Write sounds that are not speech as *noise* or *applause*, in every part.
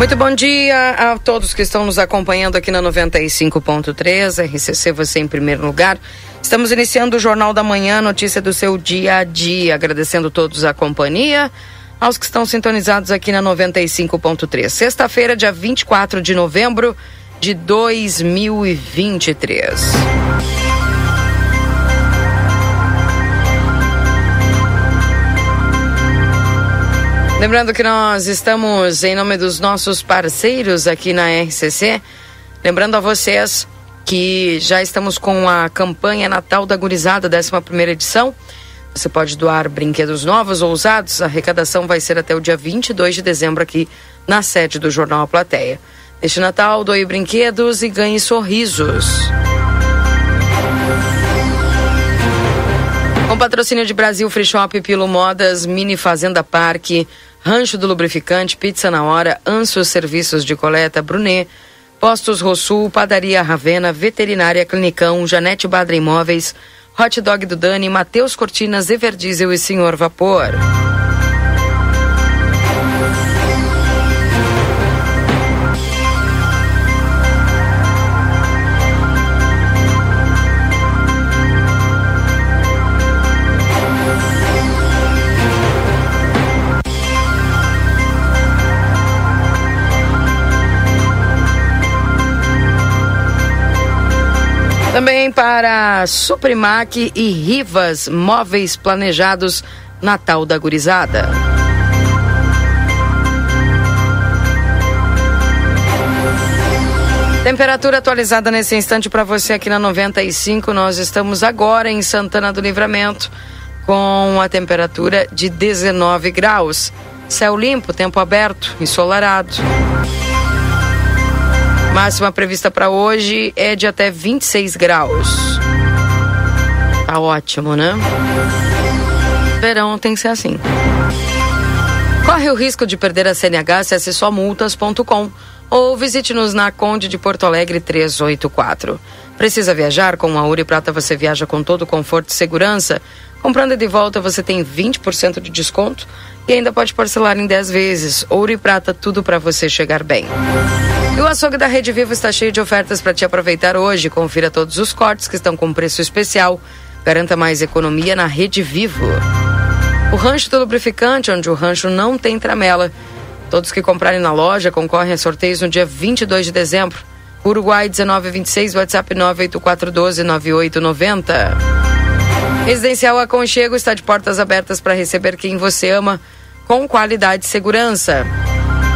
Muito bom dia a todos que estão nos acompanhando aqui na 95.3, RCC você em primeiro lugar. Estamos iniciando o Jornal da Manhã, notícia do seu dia a dia. Agradecendo todos a companhia, aos que estão sintonizados aqui na 95.3. Sexta-feira, dia 24 de novembro de 2023. Lembrando que nós estamos em nome dos nossos parceiros aqui na RCC. Lembrando a vocês que já estamos com a campanha Natal da Gurizada, 11 edição. Você pode doar brinquedos novos ou usados. A arrecadação vai ser até o dia 22 de dezembro aqui na sede do Jornal A Plateia. Neste Natal, doe brinquedos e ganhe sorrisos. Com patrocínio de Brasil Free Shop, Pilo Modas, Mini Fazenda Parque, Rancho do Lubrificante, Pizza na Hora, Ansos Serviços de Coleta, Brunet, Postos Rosul, Padaria Ravena, Veterinária Clinicão, Janete Badra Imóveis, Hot Dog do Dani, Matheus Cortinas, Everdiesel e Senhor Vapor. Também para Suprimac e Rivas Móveis Planejados Natal da Gurizada. Temperatura atualizada nesse instante para você aqui na 95. Nós estamos agora em Santana do Livramento com a temperatura de 19 graus. Céu limpo, tempo aberto, ensolarado. Máxima prevista para hoje é de até 26 graus. Tá ótimo, né? Verão tem que ser assim. Corre o risco de perder a CNH, acesse somultas.com ou visite-nos na Conde de Porto Alegre 384. Precisa viajar? Com a e Prata você viaja com todo conforto e segurança. Comprando de volta você tem 20% de desconto e ainda pode parcelar em 10 vezes. Ouro e Prata, tudo para você chegar bem. E o açougue da Rede Vivo está cheio de ofertas para te aproveitar hoje. Confira todos os cortes que estão com preço especial. Garanta mais economia na Rede Vivo. O Rancho do Lubrificante, onde o rancho não tem tramela. Todos que comprarem na loja concorrem a sorteios no dia 22 de dezembro. Uruguai 1926, WhatsApp 984129890. Residencial Aconchego está de portas abertas para receber quem você ama com qualidade e segurança.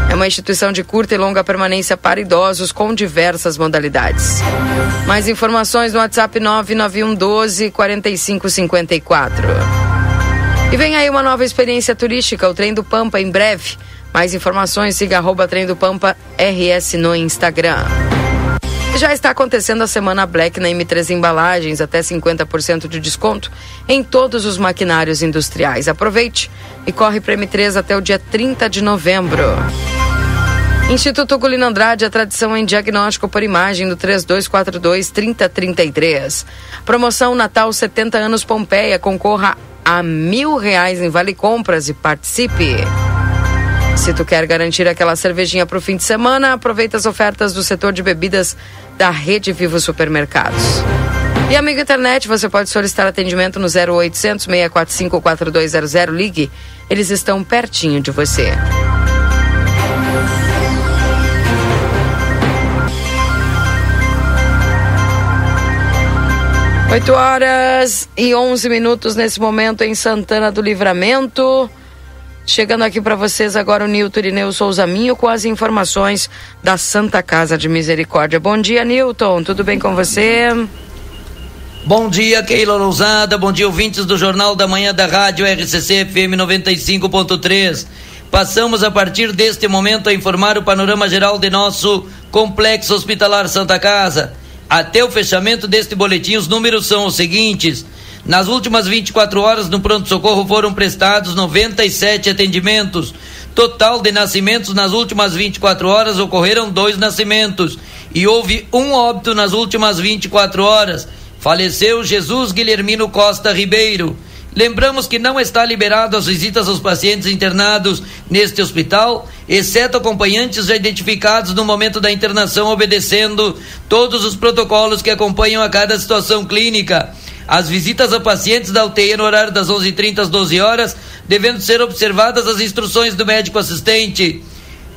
É uma instituição de curta e longa permanência para idosos com diversas modalidades. Mais informações no WhatsApp 991 12 4554. E vem aí uma nova experiência turística, o Trem do Pampa, em breve. Mais informações, siga arroba Trem do Pampa RS no Instagram. Já está acontecendo a semana Black na M3 Embalagens, até 50% de desconto em todos os maquinários industriais. Aproveite e corre para M3 até o dia 30 de novembro. Instituto Culino Andrade, a tradição em diagnóstico por imagem do 3242 3033. Promoção Natal 70 anos Pompeia, concorra a mil reais em vale compras e participe. Se tu quer garantir aquela cervejinha para o fim de semana, aproveita as ofertas do setor de bebidas da Rede Vivo Supermercados. E amigo internet, você pode solicitar atendimento no 0800 645 4200. Ligue, eles estão pertinho de você. 8 horas e 11 minutos nesse momento em Santana do Livramento. Chegando aqui para vocês agora o Nilton Irineu Souza Minho com as informações da Santa Casa de Misericórdia. Bom dia, Nilton. Tudo bem com você? Bom dia, Keila Lousada. Bom dia, ouvintes do Jornal da Manhã da Rádio RCC FM 95.3. passamos a partir deste momento a informar o panorama geral de nosso Complexo Hospitalar Santa Casa. Até o fechamento deste boletim, os números são os seguintes. Nas últimas 24 horas, no pronto-socorro foram prestados 97 atendimentos. Total de nascimentos nas últimas 24 horas ocorreram dois nascimentos. E houve um óbito nas últimas 24 horas. Faleceu Jesus Guilhermino Costa Ribeiro. Lembramos que não está liberado as visitas aos pacientes internados neste hospital, exceto acompanhantes já identificados no momento da internação, obedecendo todos os protocolos que acompanham a cada situação clínica. As visitas a pacientes da UTI no horário das 11h30 às 12 horas, devendo ser observadas as instruções do médico assistente.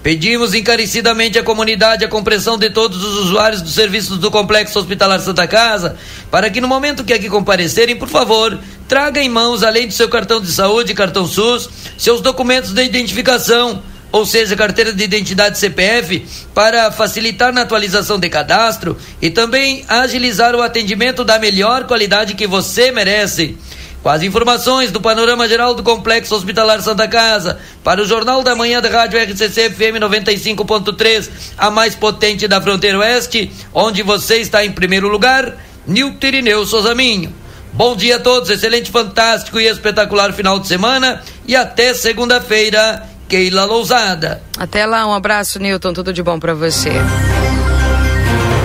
Pedimos encarecidamente à comunidade a compreensão de todos os usuários dos serviços do Complexo Hospitalar Santa Casa, para que no momento que aqui comparecerem, por favor, traga em mãos, além do seu cartão de saúde, cartão SUS, seus documentos de identificação, ou seja, carteira de identidade CPF, para facilitar na atualização de cadastro e também agilizar o atendimento da melhor qualidade que você merece. Com as informações do panorama geral do Complexo Hospitalar Santa Casa, para o Jornal da Manhã da Rádio RCC FM 95.3, a mais potente da fronteira oeste, onde você está em primeiro lugar, Nilton Irineu Souzaminho. Bom dia a todos, excelente, fantástico e espetacular final de semana e até segunda-feira, Keila Lousada. Até lá, um abraço, Nilton, tudo de bom para você.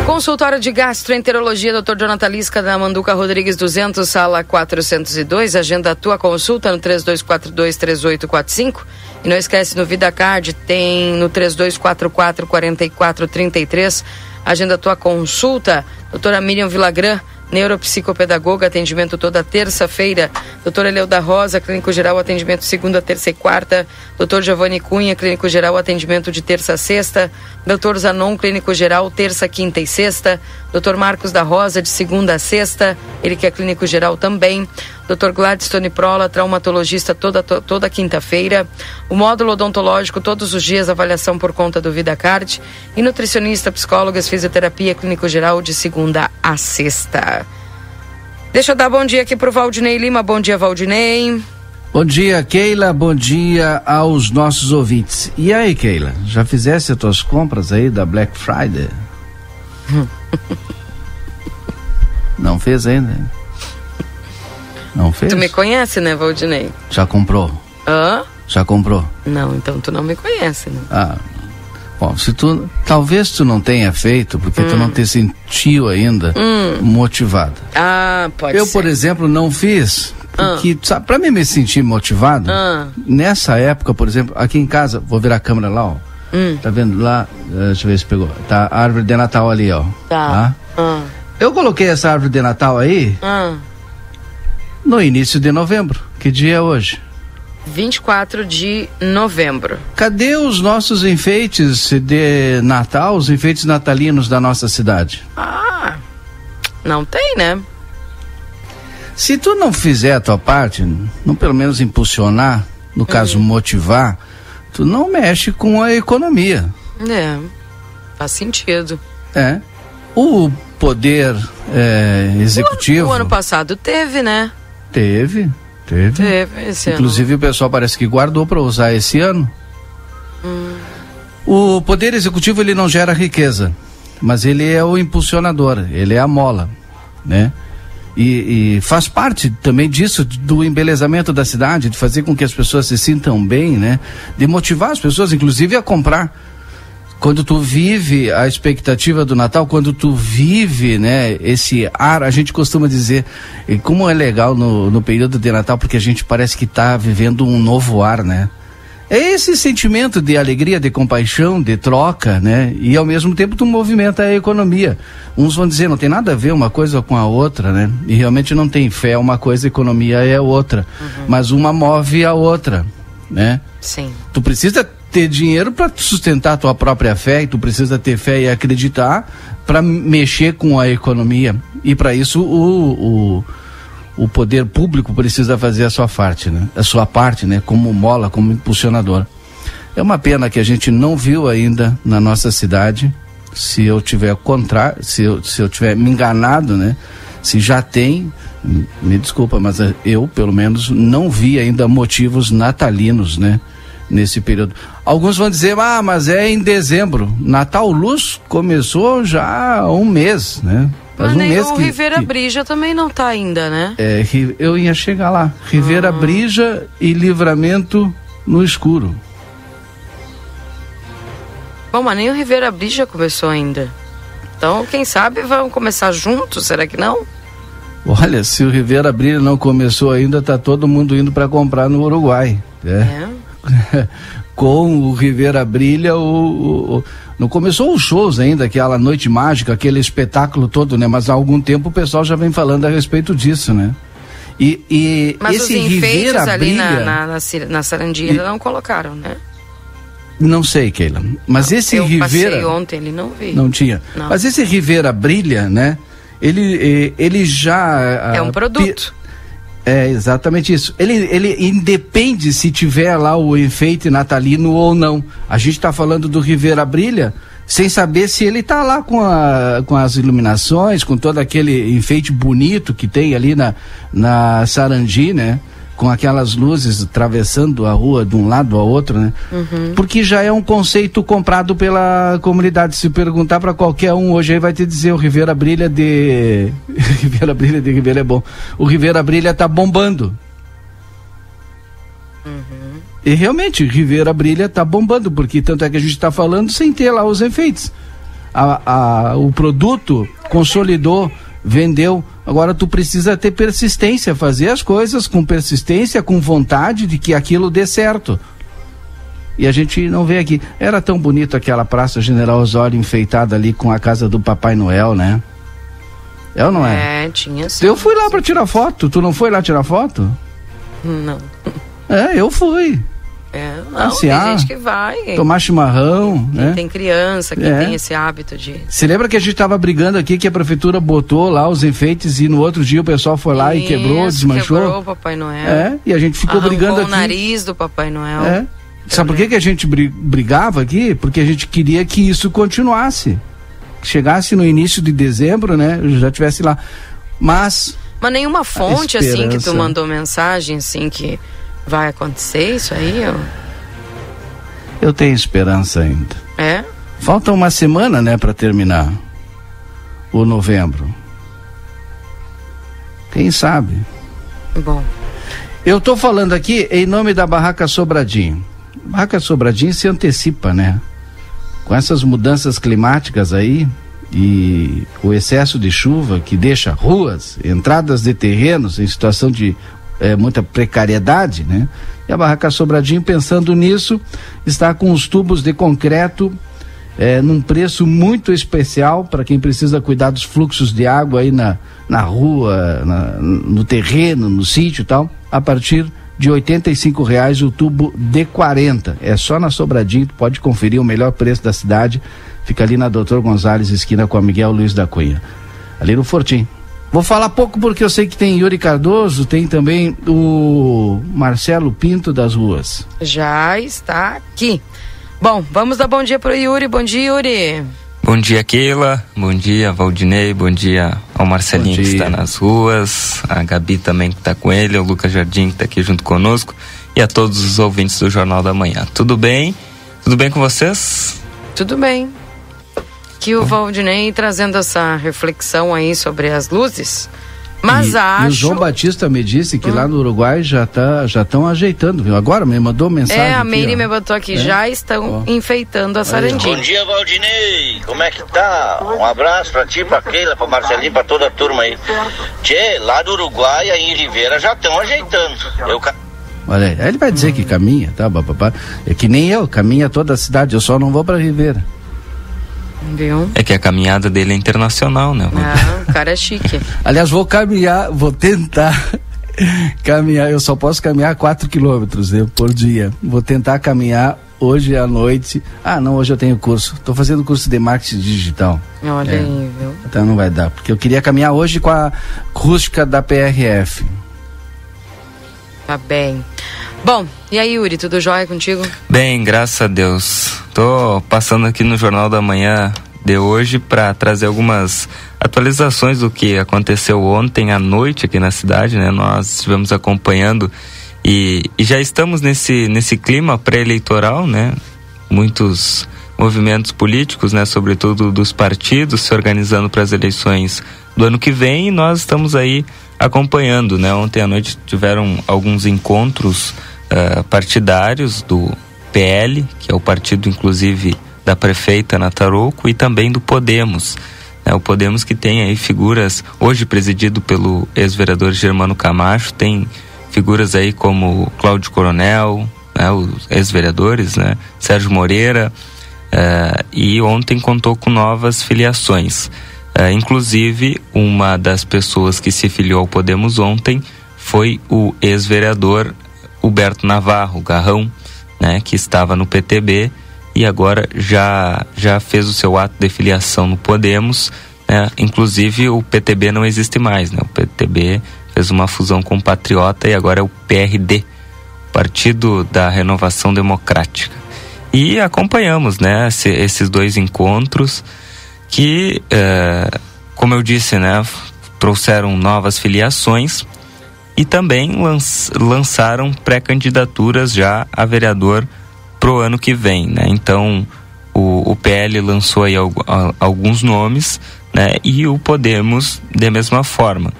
Consultório de Gastroenterologia, Dr. Jonathan Lisca, da Manduca Rodrigues 200, sala 402. Agenda a tua consulta no 3242-3845. E não esquece, no VidaCard tem no 3244-4433. Agenda a tua consulta. Doutora Miriam Vilagran, neuropsicopedagoga, atendimento toda terça-feira. Doutor Eleu da Rosa, clínico geral, atendimento segunda, terça e quarta. Doutor Giovanni Cunha, clínico geral, atendimento de terça a sexta. Doutor Zanon, clínico geral, terça, quinta e sexta. Doutor Marcos da Rosa, de segunda a sexta, ele que é clínico geral também. Dr. Gladstone Prola, traumatologista toda, toda quinta-feira. O módulo odontológico todos os dias, avaliação por conta do VidaCard. E nutricionista, psicólogas, fisioterapia, clínico geral de segunda a sexta. Deixa eu dar bom dia aqui pro Valdinei Lima. Bom dia, Valdinei. Bom dia, Keila. Bom dia aos nossos ouvintes. E aí, Keila, já fizesse as tuas compras aí da Black Friday? *laughs* Não fez ainda? Não fez? Tu me conhece, né, Valdinei? Já comprou? Hã? Já comprou? Não, então tu não me conhece, né? Ah, bom, se tu, talvez tu não tenha feito, porque hum. tu não hum. te sentiu ainda hum. motivada. Ah, pode Eu, ser. por exemplo, não fiz, porque, ah. sabe, pra mim me sentir motivado, ah. nessa época, por exemplo, aqui em casa, vou virar a câmera lá, ó. Hum. Tá vendo lá? Uh, deixa eu ver se pegou. Tá a árvore de Natal ali, ó. Tá. tá? Ah. Eu coloquei essa árvore de Natal aí ah. no início de novembro. Que dia é hoje? 24 de novembro. Cadê os nossos enfeites de Natal, os enfeites natalinos da nossa cidade? Ah, não tem, né? Se tu não fizer a tua parte, não pelo menos impulsionar, no caso uhum. motivar, tu não mexe com a economia. É, faz sentido. É. O poder é, executivo. O, o, ano passado teve, né? Teve, teve. Teve esse Inclusive ano. o pessoal parece que guardou para usar esse ano. Hum. O poder executivo ele não gera riqueza, mas ele é o impulsionador, ele é a mola, né? E, e, faz parte também disso, do embelezamento da cidade, de fazer com que as pessoas se sintam bem, né? De motivar as pessoas, inclusive, a comprar. Quando tu vive a expectativa do Natal, quando tu vive, né, esse ar, a gente costuma dizer, como é legal no, no período de Natal, porque a gente parece que está vivendo um novo ar, né? É esse sentimento de alegria, de compaixão, de troca, né? E ao mesmo tempo tu movimenta a economia. Uns vão dizer, não tem nada a ver uma coisa com a outra, né? E realmente não tem fé uma coisa, economia é outra. Uhum. Mas uma move a outra, né? Sim. Tu precisa ter dinheiro para sustentar a tua própria fé e tu precisa ter fé e acreditar para mexer com a economia. E para isso o, o o poder público precisa fazer a sua parte, né? A sua parte, né? Como mola, como impulsionador. É uma pena que a gente não viu ainda na nossa cidade. Se eu tiver contrário, se eu, se eu tiver me enganado, né? Se já tem, me desculpa, mas eu, pelo menos, não vi ainda motivos natalinos, né? nesse período. Alguns vão dizer, ah, mas é em dezembro. Natal Luz começou já há um mês, né? Mas um mês o que, Rivera que... Brija também não está ainda, né? É, eu ia chegar lá. Rivera ah. Brija e Livramento no escuro. Bom, mas nem o Rivera Brija começou ainda. Então, quem sabe vão começar juntos, será que não? Olha, se o Rivera Brilha não começou ainda, tá todo mundo indo para comprar no Uruguai. Né? É. *laughs* Com o Rivera Brilha, o, o, não começou os shows ainda, aquela noite mágica, aquele espetáculo todo, né? Mas há algum tempo o pessoal já vem falando a respeito disso, né? E, e Mas esse os Rivera ali Brilha, na, na, na, na Sarandia e... não colocaram, né? Não sei, Keila. Mas não, esse eu Rivera. Eu ontem, ele não vi. Não tinha. Não. Mas esse Rivera Brilha, né? ele, eh, ele já. É um produto. É exatamente isso. Ele, ele independe se tiver lá o enfeite natalino ou não. A gente está falando do Rivera Brilha sem saber se ele está lá com, a, com as iluminações, com todo aquele enfeite bonito que tem ali na, na Sarandi, né? Com aquelas luzes atravessando a rua de um lado ao outro, né? Uhum. Porque já é um conceito comprado pela comunidade. Se perguntar para qualquer um hoje aí vai te dizer o Rivera Brilha de *laughs* Rivera Brilha de Rivera é bom. O Rivera Brilha tá bombando. Uhum. E realmente, Rivera Brilha tá bombando, porque tanto é que a gente está falando sem ter lá os efeitos. A, a, o produto consolidou vendeu. Agora tu precisa ter persistência, fazer as coisas com persistência, com vontade de que aquilo dê certo. E a gente não vê aqui. Era tão bonito aquela Praça General Osório enfeitada ali com a casa do Papai Noel, né? É ou não é? É, tinha sim. Eu fui lá para tirar foto. Tu não foi lá tirar foto? Não. É, eu fui. É, não, Passear, tem gente que vai. Tomar chimarrão, quem né? tem criança que é. tem esse hábito de. Você lembra que a gente estava brigando aqui que a prefeitura botou lá os enfeites e no outro dia o pessoal foi lá Isso, e quebrou, desmanchou? Quebrou o Papai Noel. É, e a gente ficou Arrancou brigando aqui. o nariz do Papai Noel. É. Sabe por que, que a gente brigava aqui? Porque a gente queria que isso continuasse. Que chegasse no início de dezembro, né? Já tivesse lá. Mas. Mas nenhuma fonte assim que tu mandou mensagem assim que Vai acontecer isso aí? Ou... Eu tenho esperança ainda. É? Falta uma semana, né, para terminar o novembro. Quem sabe? Bom. Eu estou falando aqui em nome da Barraca Sobradinho. Barraca Sobradinho se antecipa, né? Com essas mudanças climáticas aí e o excesso de chuva que deixa ruas, entradas de terrenos em situação de é, muita precariedade, né? E a Barraca Sobradinho, pensando nisso, está com os tubos de concreto é, num preço muito especial para quem precisa cuidar dos fluxos de água aí na, na rua, na, no terreno, no sítio e tal, a partir de R$ reais o tubo de 40. É só na Sobradinho, tu pode conferir o melhor preço da cidade. Fica ali na Doutor Gonzalez, esquina com a Miguel Luiz da Cunha. Ali no Fortim. Vou falar pouco porque eu sei que tem Yuri Cardoso, tem também o Marcelo Pinto das Ruas. Já está aqui. Bom, vamos dar bom dia para o Yuri. Bom dia, Yuri. Bom dia, Keila. Bom dia, Valdinei. Bom dia ao Marcelinho dia. que está nas ruas, a Gabi também que está com ele, o Lucas Jardim que está aqui junto conosco e a todos os ouvintes do Jornal da Manhã. Tudo bem? Tudo bem com vocês? Tudo bem aqui o Valdinei trazendo essa reflexão aí sobre as luzes. Mas e, acho. E o João Batista me disse que hum. lá no Uruguai já tá, já estão ajeitando, viu? Agora me mandou mensagem. É, a Meire me botou aqui, é? já estão enfeitando a sarandinha. Bom dia, Valdinei. Como é que tá? Um abraço pra ti, pra Keila, pra Marcelinho, pra toda a turma aí. Tchê, lá do Uruguai, aí em Ribeira, já estão ajeitando. Eu Olha aí, ele vai dizer que caminha, tá? É que nem eu, caminha toda a cidade, eu só não vou pra Ribeira. Viu? É que a caminhada dele é internacional, né? Ah, o cara é chique. *laughs* Aliás, vou caminhar, vou tentar *laughs* caminhar. Eu só posso caminhar 4 quilômetros né, por dia. Vou tentar caminhar hoje à noite. Ah, não, hoje eu tenho curso. Estou fazendo curso de marketing digital. Olha é. aí, viu? Então não vai dar. Porque eu queria caminhar hoje com a rústica da PRF. Tá bem. Bom, e aí, Yuri, tudo jóia contigo? Bem, graças a Deus. Tô passando aqui no Jornal da Manhã de hoje para trazer algumas atualizações do que aconteceu ontem à noite aqui na cidade, né? Nós estivemos acompanhando E, e já estamos nesse, nesse clima pré-eleitoral, né? Muitos movimentos políticos, né, sobretudo dos partidos, se organizando para as eleições do ano que vem e nós estamos aí acompanhando, né? Ontem à noite tiveram alguns encontros uh, partidários do PL, que é o partido inclusive da prefeita Nataroco e também do Podemos. Né? O Podemos que tem aí figuras, hoje presidido pelo ex-vereador Germano Camacho, tem figuras aí como Cláudio Coronel, né? os ex-vereadores, né? Sérgio Moreira, uh, e ontem contou com novas filiações. Uh, inclusive, uma das pessoas que se filiou ao Podemos ontem foi o ex-vereador Huberto Navarro, Garrão, né, que estava no PTB e agora já, já fez o seu ato de filiação no Podemos. Né, inclusive, o PTB não existe mais. Né, o PTB fez uma fusão com o Patriota e agora é o PRD, Partido da Renovação Democrática. E acompanhamos né, esses dois encontros que, é, como eu disse, né, trouxeram novas filiações e também lançaram pré-candidaturas já a vereador pro ano que vem, né? Então o, o PL lançou aí alguns nomes, né? E o Podemos de mesma forma.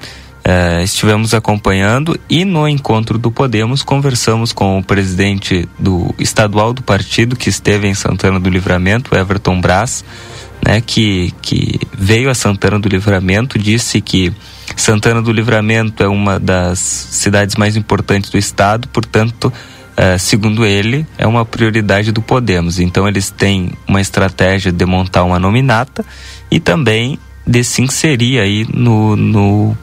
É, estivemos acompanhando e no encontro do Podemos conversamos com o presidente do estadual do partido que esteve em Santana do Livramento, Everton Brás, né, que, que veio a Santana do Livramento, disse que Santana do Livramento é uma das cidades mais importantes do estado, portanto, uh, segundo ele, é uma prioridade do Podemos. Então, eles têm uma estratégia de montar uma nominata e também de se inserir aí no, no,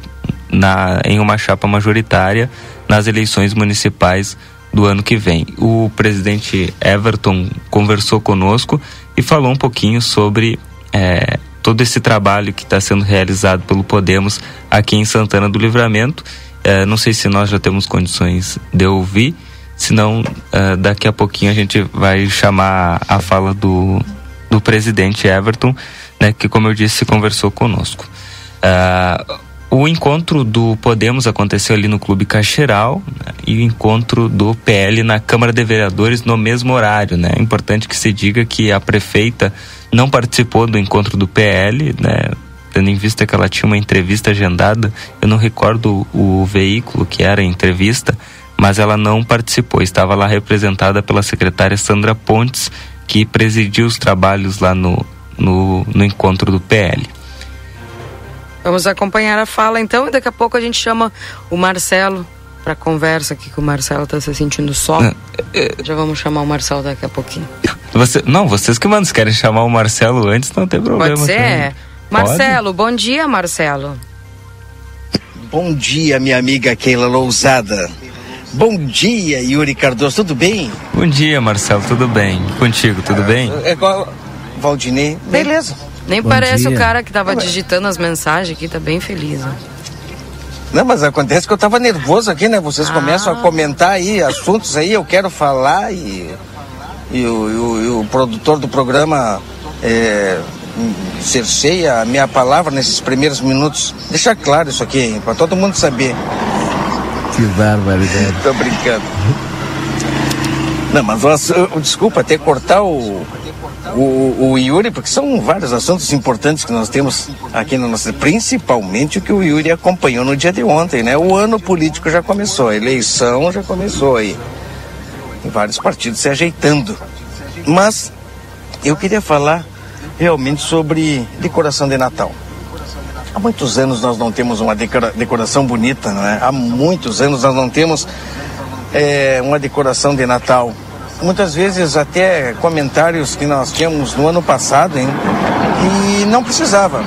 na, em uma chapa majoritária nas eleições municipais do ano que vem. O presidente Everton conversou conosco e falou um pouquinho sobre é, todo esse trabalho que está sendo realizado pelo Podemos aqui em Santana do Livramento. É, não sei se nós já temos condições de ouvir, senão é, daqui a pouquinho a gente vai chamar a fala do, do presidente Everton, né, que como eu disse conversou conosco. É, o encontro do Podemos aconteceu ali no Clube Cacheral né, e o encontro do PL na Câmara de Vereadores no mesmo horário. Né? É importante que se diga que a prefeita não participou do encontro do PL, né? tendo em vista que ela tinha uma entrevista agendada. Eu não recordo o, veículo que era a entrevista, mas ela não participou. Estava lá representada pela secretária Sandra Pontes, que presidiu os trabalhos lá no, no, no encontro do PL. Vamos acompanhar a fala então e daqui a pouco a gente chama o Marcelo para conversa aqui que o Marcelo está se sentindo só. É, é, Já vamos chamar o Marcelo daqui a pouquinho. Você, não, vocês que mandam, se querem chamar o Marcelo antes, não tem problema. Pode ser? Marcelo, bom dia, Marcelo. Bom dia, minha amiga Keila Lousada. Bom dia, Yuri Cardoso, tudo bem? Bom dia, Marcelo, tudo bem? Contigo, tudo bem? É igual Valdinei, beleza. Nem Bom parece dia. o cara que tava digitando as mensagens aqui, tá bem feliz. Né? Não, mas acontece que eu tava nervoso aqui, né? Vocês ah. começam a comentar aí assuntos aí, eu quero falar e, e, o, e o, e o produtor do programa é, cerceia a minha palavra nesses primeiros minutos. Deixa claro isso aqui, para todo mundo saber. Que barbaridade. *laughs* Tô brincando. Não, mas desculpa até cortar o, o, o Yuri, porque são vários assuntos importantes que nós temos aqui no nosso. Principalmente o que o Yuri acompanhou no dia de ontem, né? O ano político já começou, a eleição já começou aí. Vários partidos se ajeitando. Mas eu queria falar realmente sobre decoração de Natal. Há muitos anos nós não temos uma decoração bonita, não é? Há muitos anos nós não temos é, uma decoração de Natal muitas vezes até comentários que nós tínhamos no ano passado, hein? E não precisava.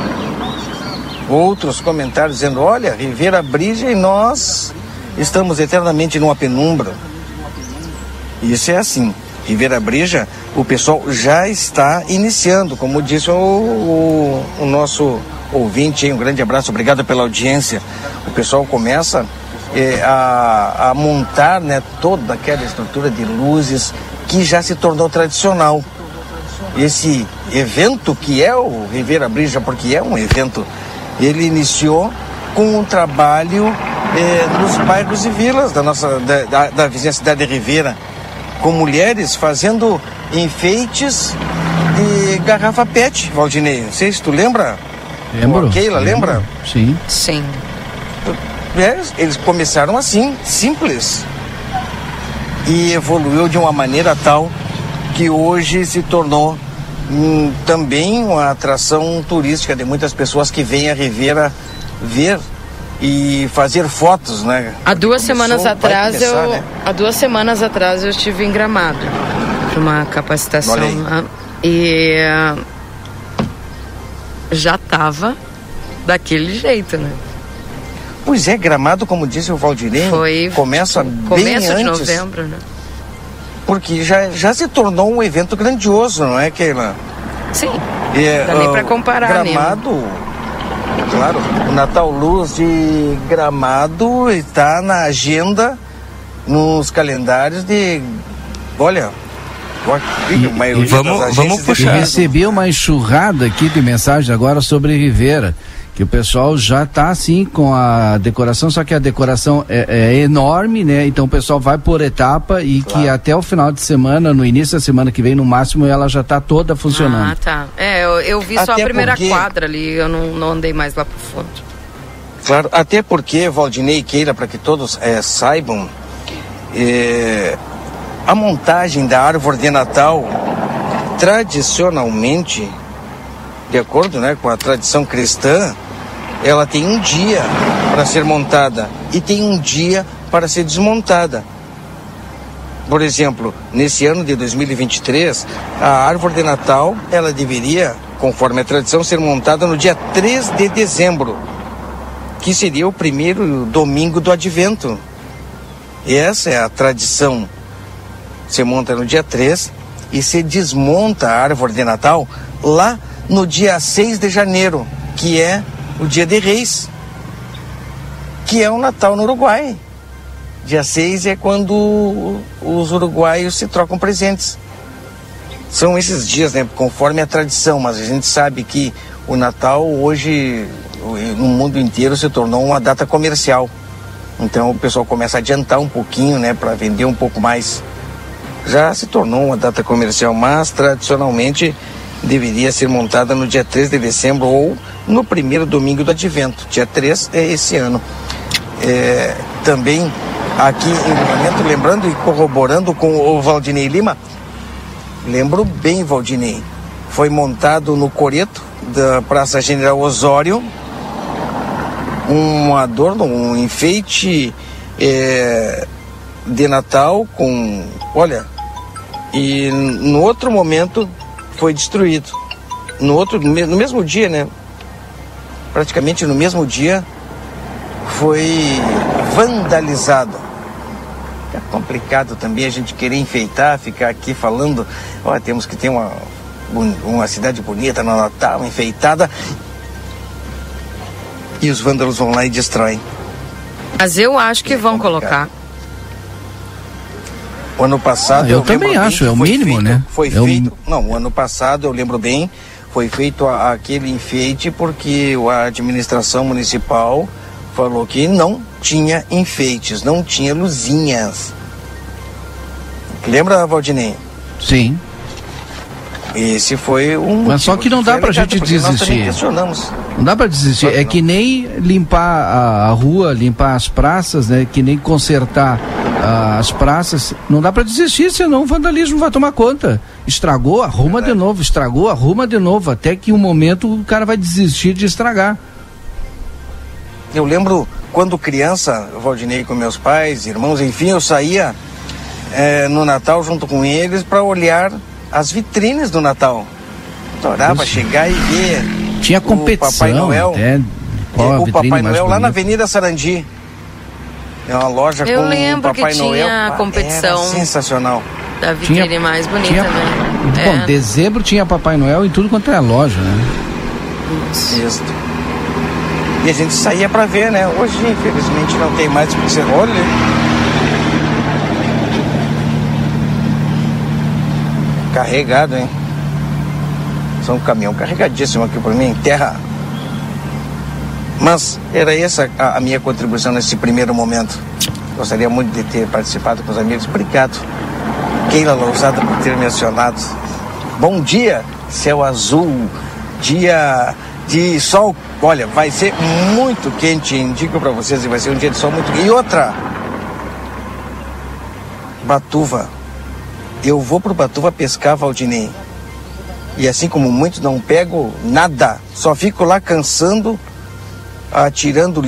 Outros comentários dizendo, olha, Rivera Brige e nós estamos eternamente numa penumbra. Isso é assim. Rivera Brija, o pessoal já está iniciando, como disse o, o, o nosso ouvinte, hein? um grande abraço, obrigado pela audiência. O pessoal começa é, a, a, montar né, toda aquela estrutura de luzes que já se tornou tradicional. Esse evento que é o Rivera Brija, porque é um evento, ele iniciou com um trabalho eh, nos bairros e vilas da nossa da, da, da vizinha cidade de Ribeira, com mulheres fazendo enfeites de garrafa PET, Valdinei. Não sei se tu lembra. Lembro. Keila, lembra? Sim. Sim. É, eles começaram assim, simples. E evoluiu de uma maneira tal que hoje se tornou hum, também uma atração turística de muitas pessoas que vêm a Ribeira ver e fazer fotos, né? Há duas Começou, semanas atrás começar, eu. né? Há duas semanas atrás eu estive em Gramado. pra Uma capacitação lá. E ah, já tava daquele jeito, né? Pois é, Gramado, como disse o Valdirei, Foi começa bem começo de antes, novembro, né? porque já, já se tornou um evento grandioso, não é, Keila? Sim. É, Dá nem ah, pra comparar? Gramado, claro, o Natal Luz de Gramado está na agenda, nos calendários de, olha, a maioria vamos- vamos puxar. Eu recebi uma enxurrada aqui de mensagens agora sobre Ribeira, que o pessoal já está assim com a decoração, só que a decoração é, é enorme, né? Então o pessoal vai por etapa e que até o final de semana, no início da semana que vem, no máximo, ela já está toda Ah, funcionando. tá. É, eu, eu vi só a Até primeira porque- quadra ali, eu não, não andei mais lá pro fundo. Claro, até porque, Valdinei e Keira, para que todos eh, saibam, eh, a montagem da árvore de Natal, tradicionalmente, de acordo né, com a tradição cristã, ela tem um dia para ser montada e tem um dia para ser desmontada. Por exemplo, nesse ano de 2023, a árvore de Natal, ela deveria, conforme a tradição, ser montada no dia 3 de dezembro que seria o primeiro domingo do advento. E essa é a tradição. Você monta no dia 3 e se desmonta a árvore de Natal lá no dia 6 de janeiro, que é o dia de Reis, que é o Natal no Uruguai. Dia 6 é quando os uruguaios se trocam presentes. São esses dias, né, conforme a tradição, mas a gente sabe que o Natal hoje no mundo inteiro se tornou uma data comercial. Então o pessoal começa a adiantar um pouquinho, né, para vender um pouco mais. Já se tornou uma data comercial, mas tradicionalmente deveria ser montada no dia 3 de dezembro ou no primeiro domingo do advento. Dia 3 é esse ano. É, também aqui em Livramento, lembrando e corroborando com o Valdinei Lima, lembro bem, Valdinei, foi montado no Coreto da Praça General Osório um adorno, um enfeite é, de Natal com, olha, e no outro momento foi destruído. No outro, no me- no mesmo dia, né? Praticamente no mesmo dia foi vandalizado. É complicado também a gente querer enfeitar, ficar aqui falando, ó, temos que ter uma, uma cidade bonita no Natal, enfeitada. E os vândalos vão lá e destroem. Mas eu acho que É vão complicado. colocar. O ano passado. Ah, eu lembro também acho, é o mínimo, feito- né? Foi É o- feito. Não, o ano passado, eu lembro bem, foi feito a- aquele enfeite porque a administração municipal falou que não tinha enfeites, não tinha luzinhas. Lembra, Valdinei? Sim. Esse foi um. Mas só que não dá pra alegado, gente desistir. Não dá pra desistir. É que que nem limpar a, a rua, limpar as praças, né? Que nem consertar ah, as praças. Não dá pra desistir, senão o vandalismo vai tomar conta. Estragou, arruma de novo. Estragou, arruma de novo. Até que um momento o cara vai desistir de estragar. Eu lembro quando criança, Valdinei com meus pais, irmãos, enfim, eu saía eh, no Natal junto com eles para olhar as vitrines do Natal. Adorava Isso. chegar e ver Tinha o competição Papai Noel, até. Qual a o Papai mais Noel lá na. Avenida Sarandi. É uma loja Eu com lembro o Papai que Noel. tinha Ah, competição. Era sensacional. Da vitrine mais bonita, tinha- né? Bom, dezembro tinha Papai Noel em tudo quanto é loja, né? Isso. E a gente saía para ver, né? Hoje, infelizmente, não tem mais porque você olha. Carregado, hein? São um caminhão carregadíssimo aqui para mim, terra Mas era essa a, minha contribuição nesse primeiro momento. Gostaria muito de ter participado com os amigos. Obrigado. Keila Lousada por ter mencionado. Bom dia, céu azul, dia de sol. Olha, vai ser muito quente, indico para vocês, e vai ser um dia de sol muito E outra, Batuva. Eu vou pro Batuva pescar, Valdinei. E assim como muitos, não pego nada. Só fico lá cansando, atirando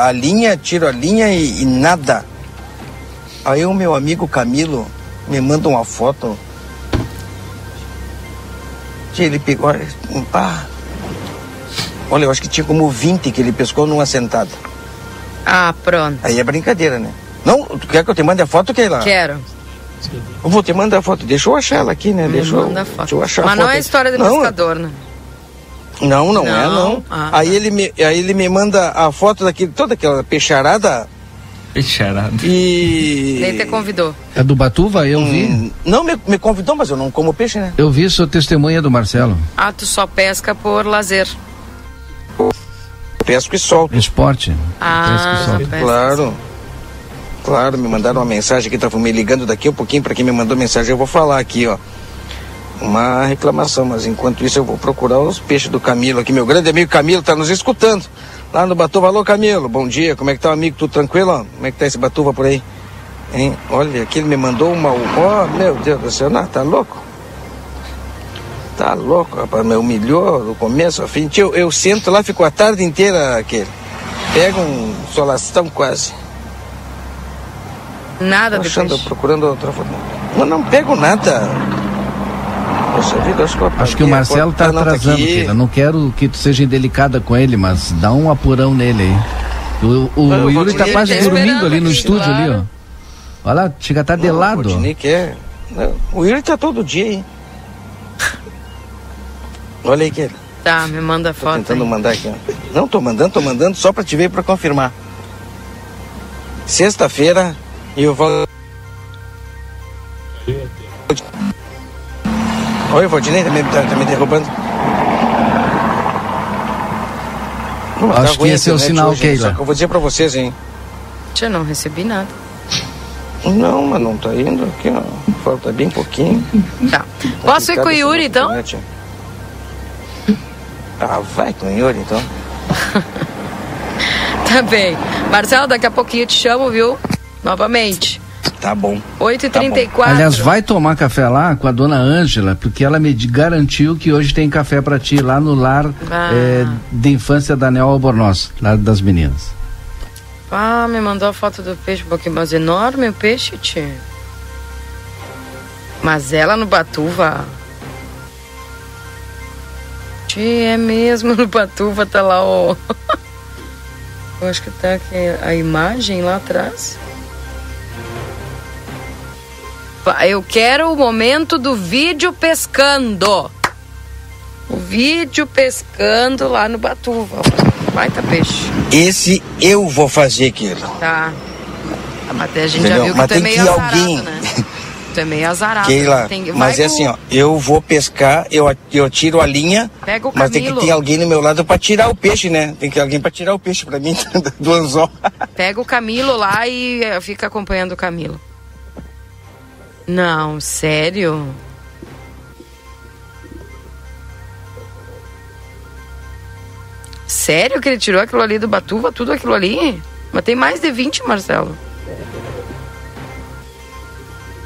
a, linha, tiro a linha e, e nada. Aí o meu amigo Camilo me manda uma foto. Ele pegou. Ah, olha, eu acho que tinha como 20 que ele pescou numa sentada. Ah, pronto. Aí é brincadeira, né? Não, tu quer que eu te mande a foto, Keila? Quero. Eu vou te mandar a foto. Deixa eu achar ela aqui, né? Deixa eu, manda a foto. Deixa eu achar Mas a foto não é a história do não, pescador, né? Não, não, Não? é, não. Ah, aí, tá. ele me, aí ele me manda a foto daquele, toda aquela peixarada Fecharado. e... Nem te convidou. É do Batuva? Eu vi. Hum, Não, me, me convidou, mas eu não como peixe, né? Eu vi sua testemunha do Marcelo. Ah, tu só pesca por lazer. Pesco e solto. Esporte. Ah, Pesca e pesca. Claro. Claro, me mandaram uma mensagem aqui, estavam me ligando daqui um pouquinho para quem me mandou mensagem, eu vou falar aqui, ó. Uma reclamação, mas enquanto isso eu vou procurar os peixes do Camilo aqui. Meu grande amigo Camilo tá nos escutando. Lá no Batuva. Alô, Camilo, bom dia. Como é que tá, amigo? Tudo tranquilo? Como é que tá esse Batuva por aí? Hein? Olha, aqui ele me mandou uma. Ó, oh, meu Deus do céu, não, tá louco? Tá louco, rapaz, me humilhou do começo ao fim. Tio, eu sento lá, fico a tarde inteira aquele. Pega um solação quase. Nada Achando, peixe. procurando outra foto. Não, não pego nada. Poxa vida, acho que, eu Acho que o Marcelo foto. tá Ah, não, atrasando. Keila. Não quero que tu seja indelicada com ele, mas dá um apurão nele aí. O, o Eu vou Yuri tá dizer, quase tá dormindo ali no estúdio ali, ó. claro. Olha lá, chega a tá de lado. O quer. Não, O Yuri tá todo dia aí. Olha aí que ele. Tá, me manda a Tô foto. tentando aí. mandar aqui. ó. Não, tô mandando, tô mandando só pra te ver pra confirmar. Sexta-feira e eu vou. Oi, Valdinei, tá me, tá, tá me derrubando. Não, Acho que ruim a esse é o internet sinal, hoje, Keila. Só que eu vou dizer pra vocês, hein. Tia, não recebi nada. Não, mas não tá indo aqui, ó. Falta bem pouquinho. Tá. Posso ir com o Yuri, então? Internet. Ah, vai com o Yuri, então. *laughs* Tá bem. Marcelo, daqui a pouquinho eu te chamo, viu? Novamente. Tá bom. 8h34. Aliás, vai tomar café lá com a dona Ângela, porque ela me garantiu que hoje tem café pra ti lá no lar Ah. eh, de infância da Nel Albornoz, lá das meninas. Ah, me mandou a foto do peixe, um pouquinho mais enorme o peixe, tia. Mas ela no Batuva. Tia, é mesmo *laughs* no Batuva, tá lá o. *laughs* Eu acho que tá aqui a imagem lá atrás. Eu quero o momento do vídeo pescando. O vídeo pescando lá no Batuva. Baita peixe. Esse eu vou fazer, Keila. Tá. Ah, Mas a gente já Entendeu? viu que Mas tu é tem meio que ir azarado, alguém. né? *laughs* Tu é meio azarado. Keila, Tem- vai mas é assim, ó, eu vou pescar, eu, eu tiro a linha, Pega o mas tem que Camilo. ter alguém no meu lado pra tirar o peixe, né? Tem que ter alguém pra tirar o peixe pra mim *laughs* do anzol. Pega o Camilo lá e eh, fica acompanhando o Camilo. Não, sério? Sério que ele tirou aquilo ali do Batuva, tudo aquilo ali? Mas tem mais de 20, Marcelo.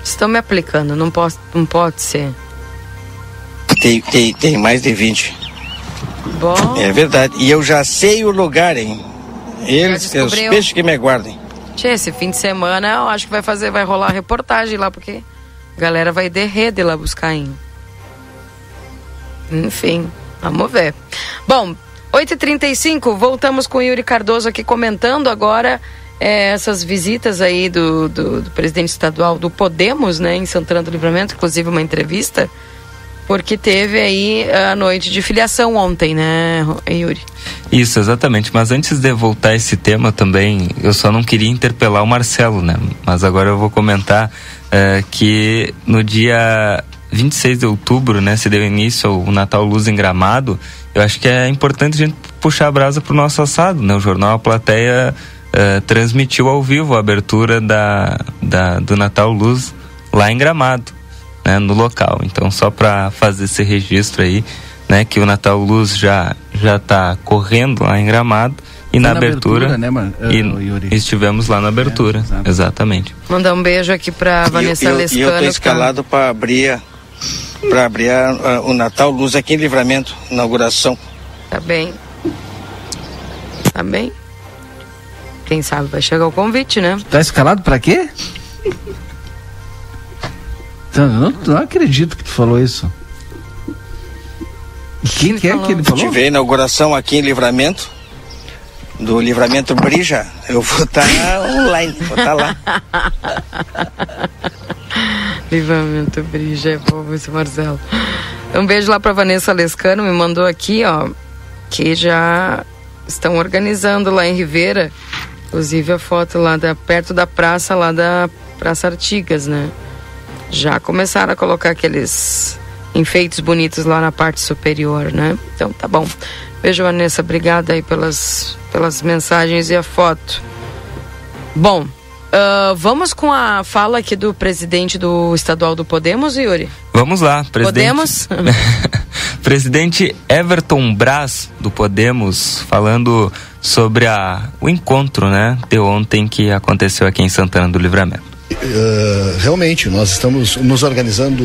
Estão me aplicando, não, posso, não pode ser. Tem, tem, tem mais de 20. Bom, É verdade. E eu já sei o lugar, hein? Eles, Já os peixes que me aguardem. Tchê, esse fim de semana eu acho que vai fazer, vai rolar reportagem lá, porque a galera vai de rede lá buscar ainda. Enfim, vamos ver. Bom, 8h35, voltamos com o Yuri Cardoso aqui comentando agora eh, essas visitas aí do, do, do presidente estadual do Podemos, né, em Santana do Livramento, inclusive uma entrevista, porque teve aí a noite de filiação ontem, né, Yuri? Isso, exatamente. Mas antes de voltar esse tema também, eu só não queria interpelar o Marcelo, né? Mas agora eu vou comentar eh, que no dia 26 de outubro, né, se deu início ao Natal Luz em Gramado. Eu acho que é importante a gente puxar a brasa pro nosso assado, né? O jornal A Plateia uh, transmitiu ao vivo a abertura da, da, do Natal Luz lá em Gramado, né? No local. Então, só para fazer esse registro aí, né? Que o Natal Luz já já está correndo lá em Gramado e na, na, abertura, abertura né, man, uh, e estivemos lá na abertura, é, exatamente. Mandar um beijo aqui para Vanessa eu, Lescano. E eu tô escalado para abrir para abrir a, o Natal Luz aqui em Livramento, inauguração. Tá bem. Tá bem. Quem sabe vai chegar o convite, né? Tá escalado para quê? Então, não, não acredito que tu falou isso. Quem que é que ele falou? Tive a inauguração aqui em Livramento, do Livramento Brija. Eu vou estar tá online, vou estar tá lá. *laughs* Livramento Brija, é povo esse Marcelo. Um beijo lá para Vanessa Lescano, me mandou aqui, ó, que já estão organizando lá em Ribeira, inclusive a foto lá da, perto da praça, lá da Praça Artigas, né? Já começaram a colocar aqueles enfeites bonitos lá na parte superior, né? Então tá bom. Beijo, Vanessa. Obrigada aí pelas, pelas mensagens e a foto. Bom, uh, vamos com a fala aqui do presidente do estadual do Podemos, Yuri? Vamos lá, presidente. Podemos? *laughs* presidente Everton Braz, do Podemos, falando sobre a, o encontro né, de ontem que aconteceu aqui em Santana do Livramento. Uh, realmente, nós estamos nos organizando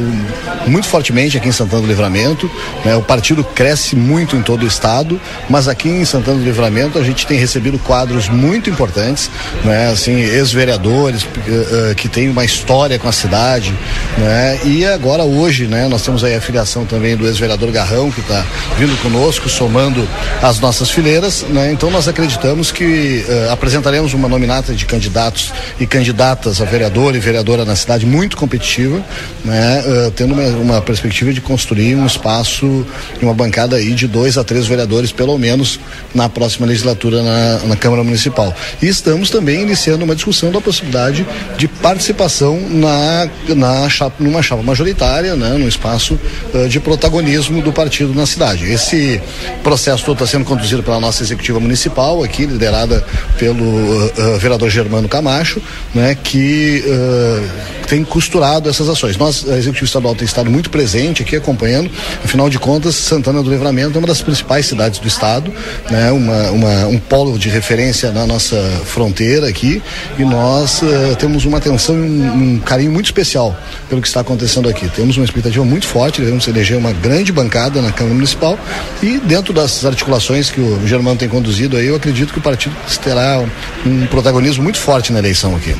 muito fortemente aqui em Santana do Livramento. Né? O partido cresce muito em todo o estado, mas aqui em Santana do Livramento a gente tem recebido quadros muito importantes, né? assim, ex-vereadores uh, que têm uma história com a cidade. Né? E agora, hoje, né, nós temos aí a filiação também do ex-vereador Garrão, que está vindo conosco, somando as nossas fileiras. Né? Então, nós acreditamos que apresentaremos uma nominata de candidatos e candidatas a vereador vereador e vereadora na cidade muito competitiva, né, uh, tendo uma, uma, perspectiva de construir um espaço e uma bancada aí de dois a três vereadores, pelo menos, na próxima legislatura na, na Câmara Municipal. E estamos também iniciando uma discussão da possibilidade de participação na, na chapa, numa chapa majoritária, né, num espaço uh, de protagonismo do partido na cidade. Esse processo todo está sendo conduzido pela nossa executiva municipal, aqui, liderada pelo uh, vereador Germano Camacho, né, que uh, tem costurado essas ações. Nós, a Executivo Estadual, tem estado muito presente aqui acompanhando. Afinal de contas, Santana do Livramento é uma das principais cidades do estado, né? Uma, uma um polo de referência na nossa fronteira aqui e nós uh, temos uma atenção e um, um, carinho muito especial pelo que está acontecendo aqui. Temos uma expectativa muito forte, devemos eleger uma grande bancada na Câmara Municipal e dentro das articulações que o Germano tem conduzido aí, eu acredito que o partido terá um protagonismo muito forte na eleição aqui.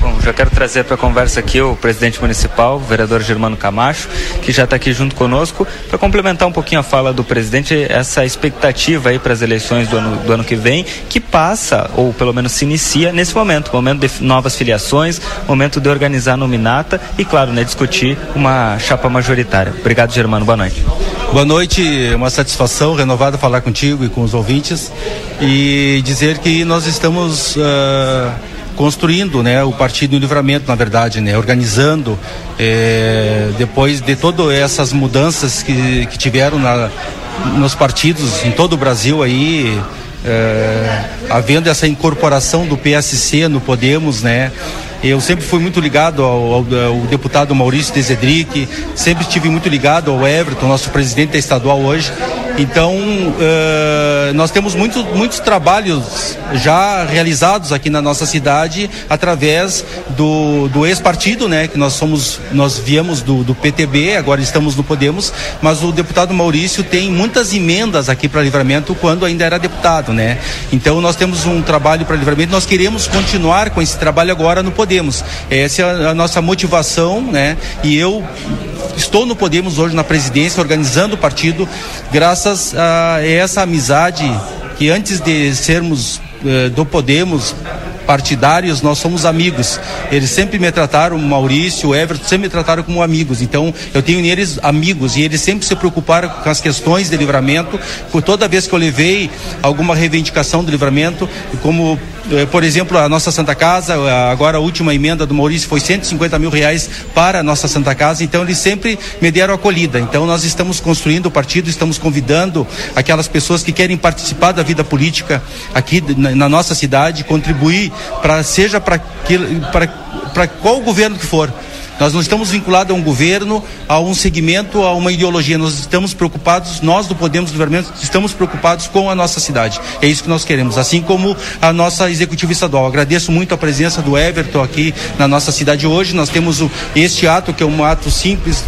Bom, já quero trazer para a conversa aqui o presidente municipal, o vereador Germano Camacho, que já está aqui junto conosco, para complementar um pouquinho a fala do presidente, essa expectativa aí para as eleições do ano, do ano que vem, que passa, ou pelo menos se inicia nesse momento, momento de novas filiações, momento de organizar a nominata e, claro, né, discutir uma chapa majoritária. Obrigado, Germano. Boa noite. Boa noite, uma satisfação renovada falar contigo e com os ouvintes e dizer que nós estamos. Uh construindo né, o Partido em Livramento, na verdade, né, organizando é, depois de todas essas mudanças que, que tiveram na, nos partidos em todo o Brasil aí, é, havendo essa incorporação do PSC no Podemos, né? Eu sempre fui muito ligado ao, ao, ao deputado Maurício Desedric, sempre estive muito ligado ao Everton, nosso presidente estadual hoje. Então, uh, nós temos muitos, muitos trabalhos já realizados aqui na nossa cidade através do, do ex-partido, né? Que nós somos, nós viemos do, do PTB, agora estamos no Podemos, mas o deputado Maurício tem muitas emendas aqui para livramento quando ainda era deputado, né? Então nós temos um trabalho para livramento, nós queremos continuar com esse trabalho agora no Podemos. Essa é a nossa motivação, né? E eu estou no Podemos hoje na presidência, organizando o partido, graças a essa amizade que antes de sermos eh, do Podemos partidários, nós somos amigos. Eles sempre me trataram, Maurício, Everton, sempre me trataram como amigos. Então, eu tenho neles amigos e eles sempre se preocuparam com as questões de livramento. Por toda vez que eu levei alguma reivindicação do livramento, como por exemplo, a nossa Santa Casa, agora a última emenda do Maurício foi 150 mil reais para a nossa Santa Casa, então eles sempre me deram acolhida. Então nós estamos construindo o partido, estamos convidando aquelas pessoas que querem participar da vida política aqui na, na nossa cidade, contribuir para seja para para qual governo que for nós não estamos vinculados a um governo, a um segmento, a uma ideologia. Nós estamos preocupados, nós do Podemos Livramento, estamos preocupados com a nossa cidade. É isso que nós queremos, assim como a nossa executiva estadual. Agradeço muito a presença do Everton aqui na nossa cidade hoje. Nós temos o, este ato, que é um ato simples,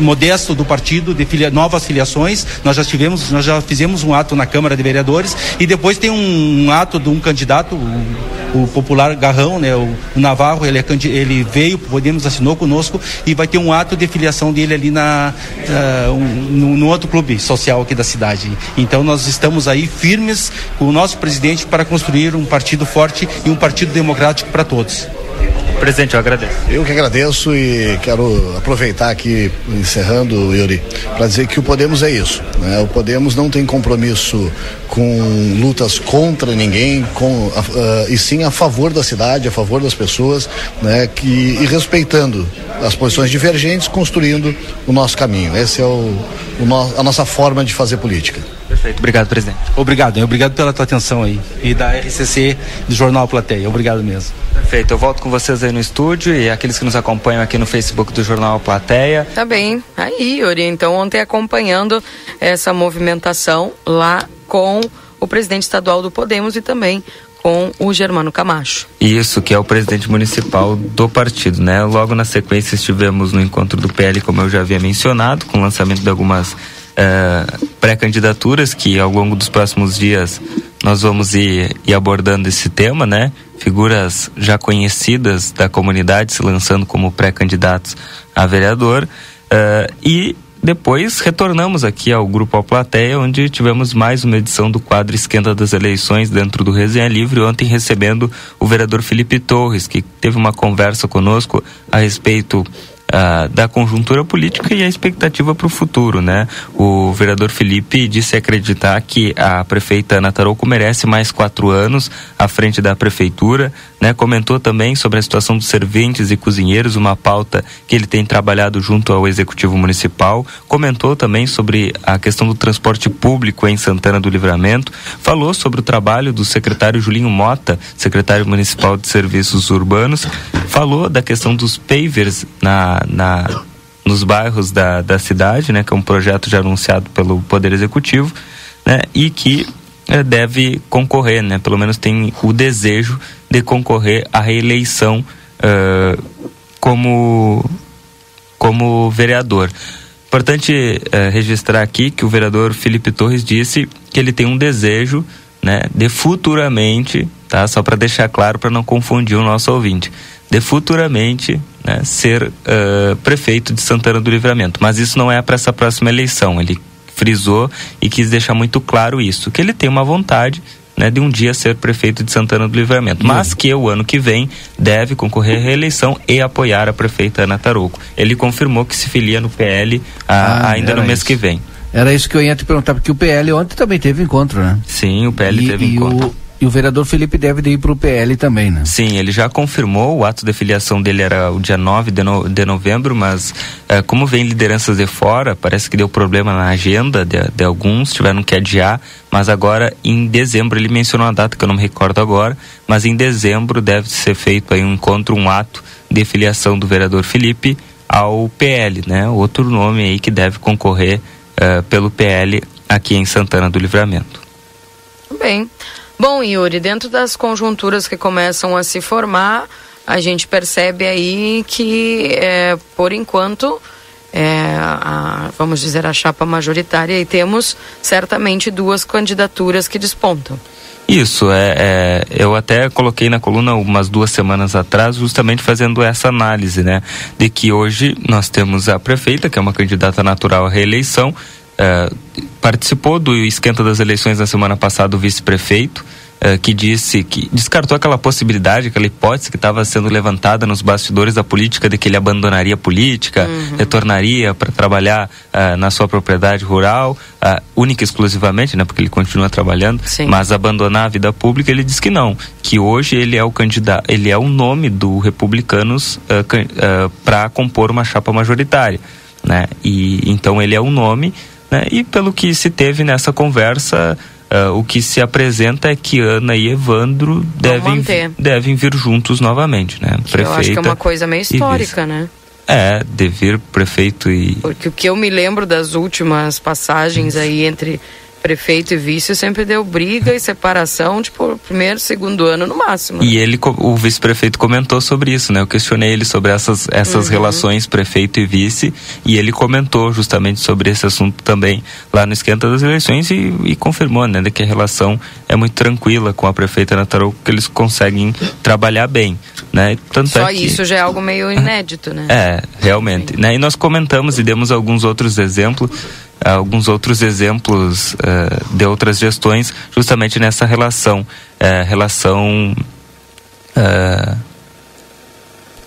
modesto do partido, de filia, novas filiações. Nós já tivemos, nós já fizemos um ato na Câmara de Vereadores e depois tem um, um ato de um candidato, o, o popular Garrão, né, o, o Navarro, ele, é, ele veio, Podemos assinou conosco conosco e vai ter um ato de filiação dele ali na, uh, um, no, no, outro clube social aqui da cidade. Então nós estamos aí firmes com o nosso presidente para construir um partido forte e um partido democrático para todos. Presidente, eu agradeço. Eu que agradeço e quero aproveitar aqui, encerrando, Yuri, para dizer que o Podemos é isso. Né? O Podemos não tem compromisso com lutas contra ninguém, com, uh, e sim a favor da cidade, a favor das pessoas, né? que, e respeitando as posições divergentes, construindo o nosso caminho. Essa é o, o no, a nossa forma de fazer política. Perfeito. Obrigado, presidente. Obrigado, obrigado pela tua atenção aí. E da RCC, do Jornal Plateia. Obrigado mesmo. Perfeito. Eu volto com vocês aí no estúdio e aqueles que nos acompanham aqui no Facebook do Jornal Plateia. Tá bem. Aí, Yuri. Então, ontem acompanhando essa movimentação lá com o presidente estadual do Podemos e também com o Germano Camacho. Isso, que é o presidente municipal do partido, né? Logo na sequência estivemos no encontro do PL, como eu já havia mencionado, com o lançamento de algumas uh, pré-candidaturas que ao longo dos próximos dias nós vamos ir, ir, abordando esse tema, né? Figuras já conhecidas da comunidade se lançando como pré-candidatos a vereador uh, e depois retornamos aqui ao Grupo Ao Plateia, onde tivemos mais uma edição do quadro Esquenta das Eleições dentro do Resenha Livre, ontem recebendo o vereador Felipe Torres, que teve uma conversa conosco a respeito uh, da conjuntura política e a expectativa para o futuro, né? O vereador Felipe disse acreditar que a prefeita Ana Tarouco merece mais quatro anos à frente da prefeitura, né? Comentou também sobre a situação dos serventes e cozinheiros, uma pauta que ele tem trabalhado junto ao executivo municipal. Comentou também sobre a questão do transporte público em Santana do Livramento. Falou sobre o trabalho do secretário Julinho Mota, secretário municipal de serviços urbanos. Falou da questão dos pavers na na, nos bairros da, da cidade, né, que é um projeto já anunciado pelo Poder Executivo, né, e que é, deve concorrer, né, pelo menos tem o desejo de concorrer à reeleição uh, como, como vereador. Importante uh, registrar aqui que o vereador Felipe Torres disse que ele tem um desejo né, de futuramente, tá? Só para deixar claro para não confundir o nosso ouvinte, de futuramente né, ser uh, prefeito de Santana do Livramento. Mas isso não é para essa próxima eleição. Ele frisou e quis deixar muito claro isso, que ele tem uma vontade né, de um dia ser prefeito de Santana do Livramento, mas que o ano que vem deve concorrer à reeleição e apoiar a prefeita Ana Tarouco. Ele confirmou que se filia no PL a, ah, ainda no mês isso. que vem. Era isso que eu ia te perguntar, porque o PL ontem também teve encontro, né? Sim, o PL e, teve e encontro. O, e o vereador Felipe deve ir para o PL também, né? Sim, ele já confirmou, o ato de filiação dele era o dia 9 de, no, de novembro, mas eh, como vem lideranças de fora, parece que deu problema na agenda de, de, alguns, tiveram que adiar, mas agora em dezembro, ele mencionou uma data que eu não me recordo agora, mas em dezembro deve ser feito aí um encontro, um ato de filiação do vereador Felipe ao PL, né? Outro nome aí que deve concorrer uh, pelo PL aqui em Santana do Livramento. Bem. Bom, Yuri, dentro das conjunturas que começam a se formar, a gente percebe aí que, é, por enquanto, é, a, vamos dizer, a chapa majoritária e temos certamente duas candidaturas que despontam. Isso, é, é, eu até coloquei na coluna umas duas semanas atrás, justamente fazendo essa análise, né? De que hoje nós temos a prefeita, que é uma candidata natural à reeleição, é, participou do esquenta das eleições na semana passada o vice-prefeito, uh, que disse que descartou aquela possibilidade, aquela hipótese que estava sendo levantada nos bastidores da política de que ele abandonaria a política, uhum. retornaria para trabalhar uh, na sua propriedade rural, única e exclusivamente, né, porque ele continua trabalhando, Sim. mas abandonar a vida pública, ele diz que não, que hoje ele é o candidato, ele é o nome do Republicanos para compor uma chapa majoritária, né? E então ele é o nome, né? E pelo que se teve nessa conversa, Uh, o que se apresenta é que Ana e Evandro devem, devem vir juntos novamente, né? Que Prefeita eu acho que é uma coisa meio histórica, né? É, de vir prefeito e. Porque o que eu me lembro das últimas passagens aí entre prefeito e vice sempre deu briga e separação, tipo, primeiro, segundo ano no máximo. E ele, o vice-prefeito comentou sobre isso, né? Eu questionei ele sobre essas, essas uhum. relações prefeito e vice e ele comentou justamente sobre esse assunto também lá no esquenta das eleições e, e confirmou, né? De que a relação é muito tranquila com a prefeita Natarou, que eles conseguem trabalhar bem, né? Tanto Só é que... isso já é algo meio inédito, né? É, realmente. Né? E nós comentamos e demos alguns outros exemplos alguns outros exemplos uh, de outras gestões, justamente nessa relação, uh, relação uh,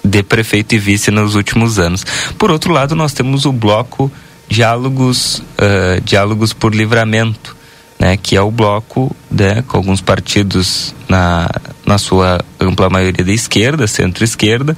de prefeito e vice nos últimos anos. Por outro lado, nós temos o bloco Diálogos, Diálogos por Livramento, né, que é o bloco né, com alguns partidos na, na sua ampla maioria da esquerda, centro-esquerda,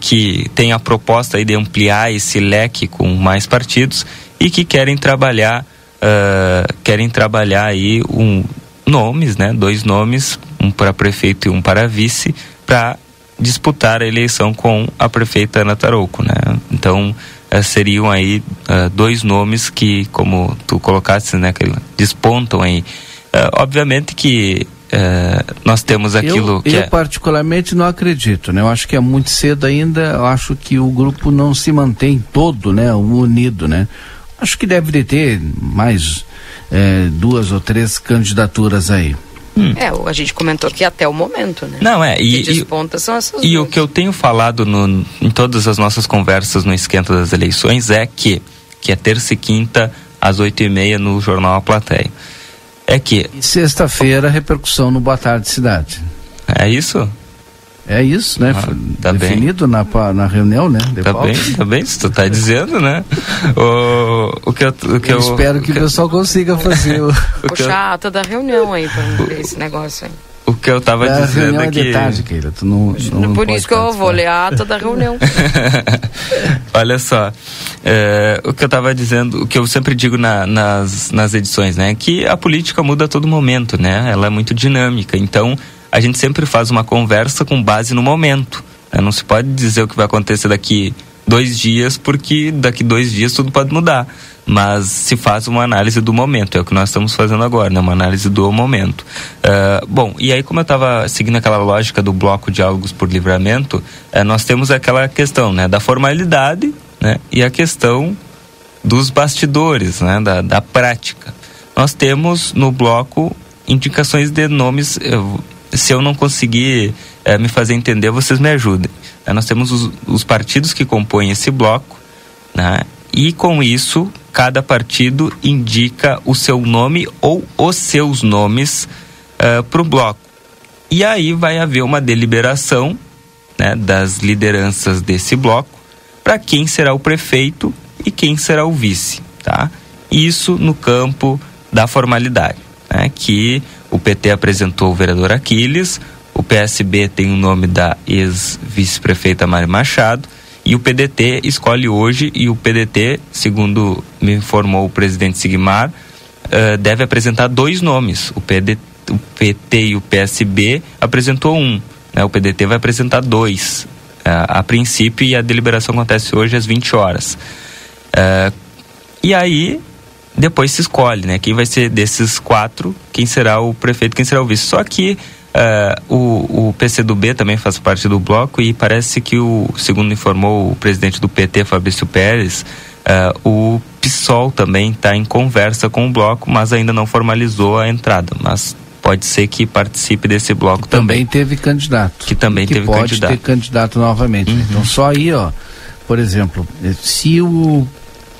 que tem a proposta de ampliar esse leque com mais partidos e que querem trabalhar uh, querem trabalhar aí um, nomes, né, dois nomes, um para prefeito e um para vice, para disputar a eleição com a prefeita Ana Tarouco, né? Então uh, seriam aí uh, dois nomes que, como tu colocaste, né, que despontam aí. obviamente que nós temos aquilo eu, que eu é... particularmente não acredito, né? Eu acho que é muito cedo ainda. Eu acho que o grupo não se mantém todo, né, unido, né? Acho que deve ter mais é, duas ou três candidaturas aí. Hum. É, a gente comentou que até o momento, né? Não, é. E, que desponta são essas E duas. o que eu tenho falado no, em todas as nossas conversas no esquenta das eleições é que, que é terça e quinta, às oito e meia, no Jornal A Plateia. É que... Sexta-feira, repercussão no Boa Tarde Cidade. É isso? É isso, né? Ah, tá Definido bem. Na, na reunião, né? De tá bem, tá bem, se tu tá dizendo, né? O, o que eu, o que eu, eu espero que o pessoal consiga fazer o... Puxar a ata da reunião aí pra ver esse negócio aí. O que eu tava a dizendo é que. Tarde, Keila, tu não, não, Por isso que eu vou ler a ata da reunião. *laughs* Olha só, é, o que eu tava dizendo, o que eu sempre digo na, nas, nas edições, né? Que a política muda a todo momento, né? Ela é muito dinâmica. Então, a gente sempre faz uma conversa com base no momento. Né? Não se pode dizer o que vai acontecer daqui dois dias, porque daqui dois dias tudo pode mudar. Mas se faz uma análise do momento, é o que nós estamos fazendo agora, né? uma análise do momento. Uh, bom, e aí, como eu estava seguindo aquela lógica do bloco Diálogos por Livramento, uh, nós temos aquela questão né? da formalidade né? e a questão dos bastidores, né? da, da prática. Nós temos no bloco indicações de nomes se eu não conseguir é, me fazer entender, vocês me ajudem. É, nós temos os, os, partidos que compõem esse bloco, né? e com isso, cada partido indica o seu nome ou os seus nomes uh, para o bloco. E aí vai haver uma deliberação né, das lideranças desse bloco para quem será o prefeito e quem será o vice. Tá? Isso no campo da formalidade, né, que o PT apresentou o vereador Aquiles, o PSB tem o nome da ex-vice-prefeita Mari Machado e o PDT escolhe hoje e o PDT, segundo me informou o presidente Sigmar, uh, deve apresentar dois nomes. O, o PT e o PSB apresentou um, né? o PDT vai apresentar dois. Uh, a princípio e a deliberação acontece hoje às 20 horas. Uh, e aí depois se escolhe, né? Quem vai ser desses quatro, quem será o prefeito, quem será o vice. Só que uh, o, o PCdoB também faz parte do bloco e parece que o, segundo informou o presidente do PT, Fabrício Pérez, uh, o PSOL também está em conversa com o bloco, mas ainda não formalizou a entrada. Mas pode ser que participe desse bloco também. Também teve candidato. Que também que teve pode candidato. ter candidato novamente. Uhum. Então só aí, ó, por exemplo, se o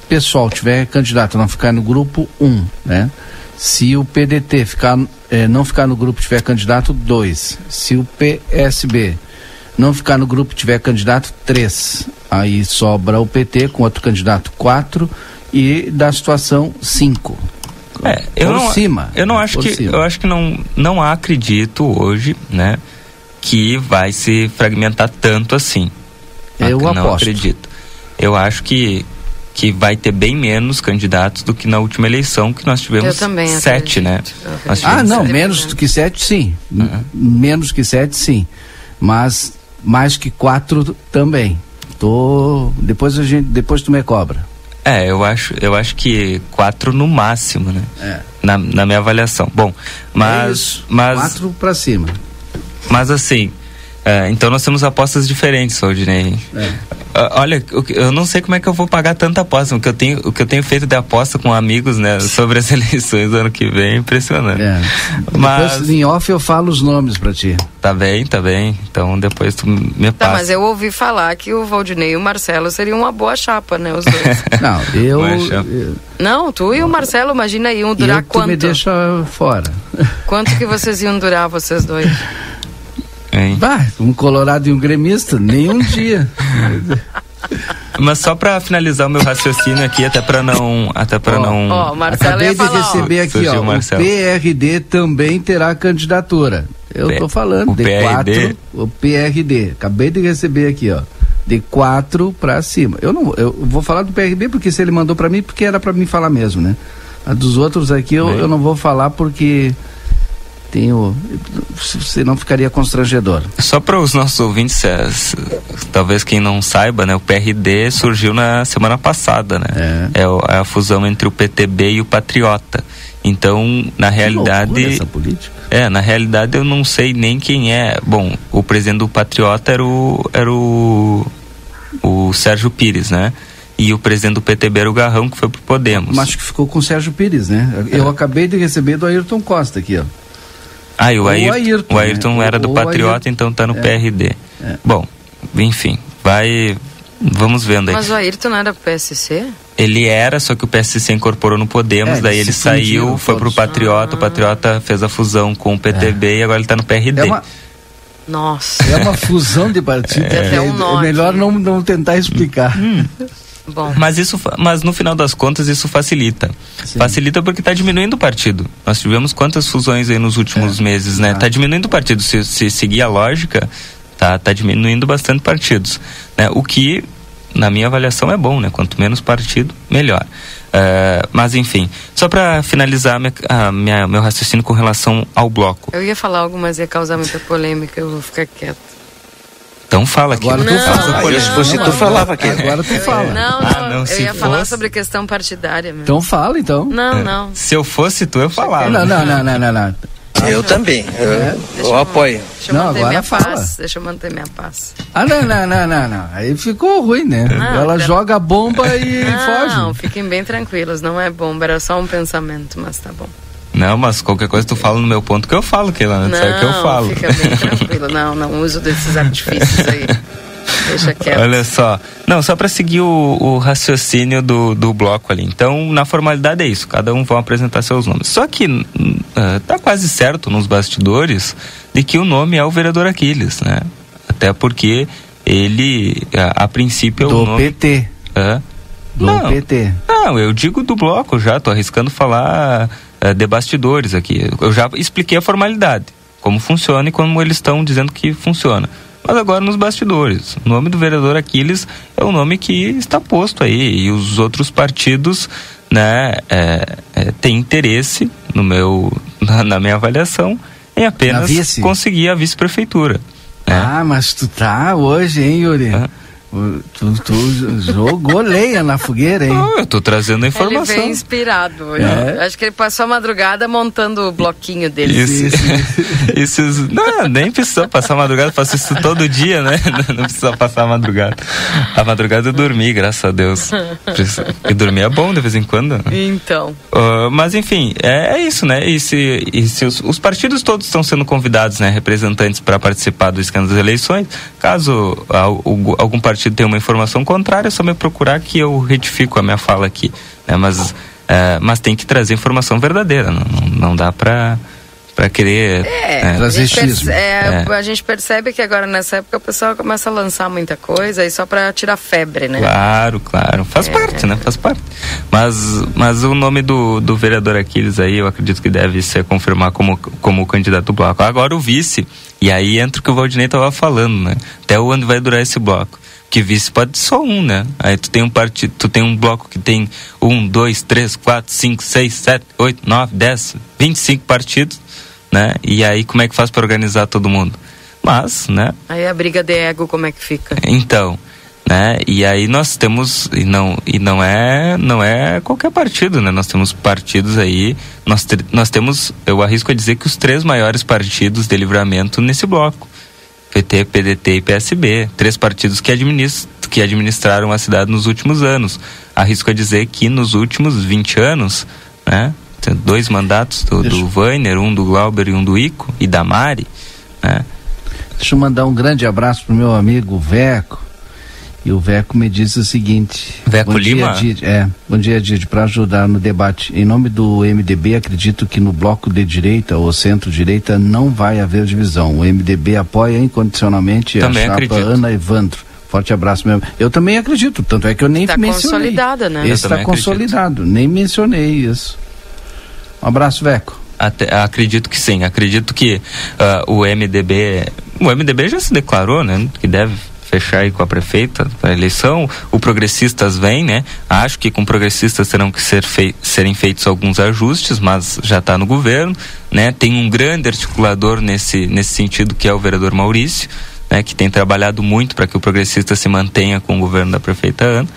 pessoal tiver candidato não ficar no grupo 1, um, né? Se o PDT ficar eh, não ficar no grupo tiver candidato, dois. Se o PSB não ficar no grupo tiver candidato, três. Aí sobra o PT com outro candidato, quatro. E da situação, cinco. É, eu por não, cima. Eu não acho por que cima. eu acho que não não acredito hoje, né, que vai se fragmentar tanto assim. Eu não aposto. acredito. Eu acho que que vai ter bem menos candidatos do que na última eleição que nós tivemos sete, né? Nós Ah, não, menos do que sete, sim. M- Menos que sete, sim. Mas mais que quatro também. Tô. Depois a gente. Depois tu me cobra. É, eu acho, eu acho que quatro no máximo, né? É. Na, na minha avaliação. Bom, É mas, isso. mas, Quatro pra cima. mas assim, é, então nós temos apostas diferentes, Aldinei. É. Ah, Olha, o que- eu não sei como é que eu vou pagar tanta aposta. O que eu tenho, o que eu tenho feito de aposta com amigos, né, *laughs* sobre as eleições do ano que vem é impressionante. É. Mas Depois em off eu falo os nomes pra ti. tá bem, tá bem. Então depois tu me Tá, passa. mas eu ouvi falar que o Valdinei e o Marcelo seriam uma boa chapa, né? Os dois. *laughs* Não, eu. Não, tu e o Marcelo, imagina, iam durar eu, tu me quanto? deixa fora. Quanto que vocês iam durar, vocês dois? *laughs* Hein? Vai, um colorado e um gremista, nem um *laughs* dia. Mas só pra finalizar o meu raciocínio aqui, até pra não, até para Ó, não. Ó, o Marcelo Acabei de falar, ó. receber aqui, ó. o Marcelo. PRD também terá candidatura. Eu P- tô falando, o de PRD? quatro. O PRD. Acabei de receber aqui, ó. De quatro pra cima. Eu não eu vou falar do PRB porque se ele mandou pra mim, porque era pra mim falar mesmo, né? A dos outros aqui eu, Bem. eu não vou falar porque tenho. Senão ficaria constrangedor. Só para os nossos ouvintes, é, talvez quem não saiba, né, o PRD surgiu na semana passada, né? É, o- é a fusão entre o PTB e o Patriota. Então, na Que realidade, essa política. é, na realidade eu não sei nem quem é. Bom, o presidente do Patriota era o era o, o Sérgio Pires, né? E o presidente do PTB era o Garrão, que foi pro Podemos. Mas acho que ficou com o Sérgio Pires, né? Eu acabei de receber do Ayrton Costa aqui, ó. Ah, e o O Ayrton, Ayrton, o Ayrton né? era do O Patriota, Ayrton. então tá no É. PRD. É. Bom, enfim, vai. Vamos vendo aí. Mas o Ayrton não era do PSC? Ele era, só que o PSC incorporou no Podemos, É, daí ele saiu, foi pro. Patriota, o Patriota fez a fusão com o PTB e agora ele tá no PRD. É uma, Nossa. é uma fusão de partidos. *laughs* Tem até um é, nó é melhor não, não tentar explicar. *laughs* Bom. Mas isso, fa- mas no final das contas isso facilita. Sim. Facilita porque está diminuindo o partido. Nós tivemos quantas fusões aí nos últimos meses, né? Ah. Está diminuindo o partido. Se, se seguir a lógica, tá, tá diminuindo bastante partidos, né? O que na minha avaliação é bom, né? Quanto menos partido, melhor. É, mas enfim, só para finalizar minha, a minha- meu raciocínio com relação ao bloco. Eu ia falar algo, mas ia causar muita polêmica, eu vou ficar quieta. Então fala aqui. Agora tu Não. fala. Ah, eu, se fosse tu, falava aqui. Agora tu fala. Não, Ah, não, não, eu ia falar fosse- sobre questão partidária mesmo. Então fala, então. Não, não. Se eu fosse tu, eu falava. Não, não, não, não, não, não. Eu também. Eu, Deixa eu apoio. Deixa eu Não, manter agora minha fala. paz. Deixa eu manter minha paz. Ah, não, não, não, não, não. Aí ficou ruim, né? Não, Ela pera- joga a bomba e Não, foge. fiquem bem tranquilos, não é bomba, era só um pensamento, mas tá bom. Não, mas qualquer coisa tu fala no meu ponto que eu falo, que lá, Não, sabe que eu falo. fica bem tranquilo, não, não uso desses artifícios aí. *laughs* Deixa quieto. Olha só. Não, só para seguir o, o raciocínio do, do bloco ali. Então, na formalidade é isso. Cada um vai apresentar seus nomes. Só que ah, tá quase certo nos bastidores de que o nome é o vereador Aquiles, né? Até porque ele, a, a princípio, é o Do nome... PT. Hã? Do Não. PT. Não, eu digo do bloco já, tô arriscando falar eh, de bastidores aqui. Eu já expliquei a formalidade, como funciona e como eles estão dizendo que funciona. Mas agora nos bastidores. O nome do vereador Aquiles é o nome que está posto aí. E os outros partidos, né, é, é, têm interesse, no meu, *laughs* na, na minha avaliação, em apenas conseguir a vice-prefeitura. né? Ah, mas tu tá hoje, hein, Yuri? Tu, tu jogou lenha na fogueira, hein? Ah, eu tô trazendo a Ele informação. veio inspirado hoje. É. Acho que ele passou a madrugada montando o bloquinho dele. Isso. Isso. *laughs* Isso, não, nem precisa passar a madrugada, faço isso todo dia, né? *laughs* Não precisa passar a madrugada. A madrugada eu dormi, graças a Deus. E dormir é bom de vez em quando. Então, Ah, mas enfim, é, é isso, né? E se, e se os, os partidos todos estão sendo convidados, né, representantes para participar do escândalo das eleições, caso al- algu- algum partido tenha uma informação contrária, é só me procurar que eu retifico a minha fala aqui. Né? Mas, é, mas tem que trazer informação verdadeira, não, não, dá para para querer É, né, a, gente perce- xismo. é, É. a gente percebe que agora nessa época o pessoal começa a lançar muita coisa aí só pra tirar febre, né? Claro, claro. É. Faz parte, né? Faz parte. Mas, mas o nome do, do vereador Aquiles aí, eu acredito que deve ser confirmar como, como candidato do bloco. Agora o vice, e aí entra o que o Valdinei estava falando, né? Até onde vai durar esse bloco. Que vice pode ser só um, né? Aí tu tem um partido, tu tem um bloco que tem um, dois, três, quatro, cinco, seis, sete, oito, nove, dez, vinte e cinco partidos, né? E aí como é que faz para organizar todo mundo? Mas, né? Aí a briga de ego, como é que fica? Então, né? E aí nós temos e não e não é não é qualquer partido, né? Nós temos partidos aí, nós nós temos, eu arrisco a dizer que os três maiores partidos de livramento nesse bloco. PT, PDT e PSB, três partidos que administram que administraram a cidade nos últimos anos. Arrisco a dizer que nos últimos 20 anos, né? Tem dois mandatos do, do Weiner, um do Glauber e um do Ico e da Mari, né? Deixa eu mandar um grande abraço pro meu amigo Veco. E o Veco me disse o seguinte. Veco bom Lima? Dia, Didi. é, bom dia, Didi, para ajudar no debate. Em nome do MDB, acredito que no bloco de direita ou centro-direita não vai haver divisão. O MDB apoia incondicionalmente Também a chapa acredito. Ana Evandro. Forte abraço mesmo. Eu também acredito, tanto é que eu nem Tá mencionei. consolidada, né? Está acredito. consolidado, nem mencionei isso. Um abraço, Veco. Até- acredito que sim, acredito que ah, o MDB, o MDB já se declarou, né, que deve fechar aí com a prefeita a eleição. O Progressistas vem, né? Acho que com Progressistas terão que ser fei serem feitos alguns ajustes, mas já está no governo, né? Tem um grande articulador nesse nesse sentido que é o vereador Maurício, né, que tem trabalhado muito para que o Progressista se mantenha com o governo da prefeita Ana.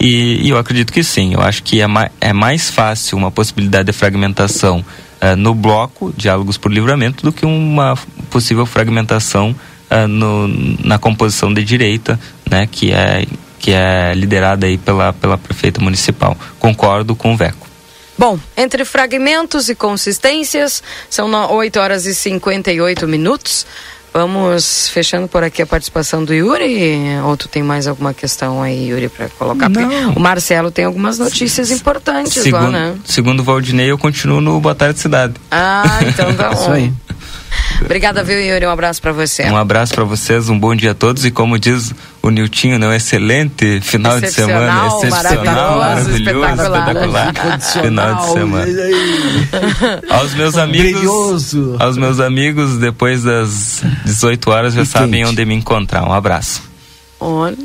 E, e eu acredito que sim. Eu acho que é, ma é mais fácil uma possibilidade de fragmentação eh, no bloco Diálogos por Livramento do que uma possível fragmentação eh, no, na composição de direita, né, que é que é liderada aí pela pela prefeita municipal. Concordo com o Veco. Bom, entre fragmentos e consistências, são no- 8 horas e 58 minutos. Vamos fechando por aqui a participação do Yuri. Ou tu tem mais alguma questão aí, Yuri, para colocar? Não. o Marcelo tem algumas notícias importantes lá, Segundo, né? segundo o Valdinei, eu continuo no Boa Tarde Cidade. Ah, então tá *laughs* bom. Isso aí. Obrigada, viu, Yuri? Um abraço para você. Um abraço para vocês, um bom dia a todos e como diz o Niltinho, né, um excelente final de semana, Excepcional, maravilhoso, espetacular. espetacular, final de semana. Aos meus amigos, Brilhoso. aos meus amigos, depois das 18 horas já E sabem quente. onde me encontrar. Um abraço. Olha.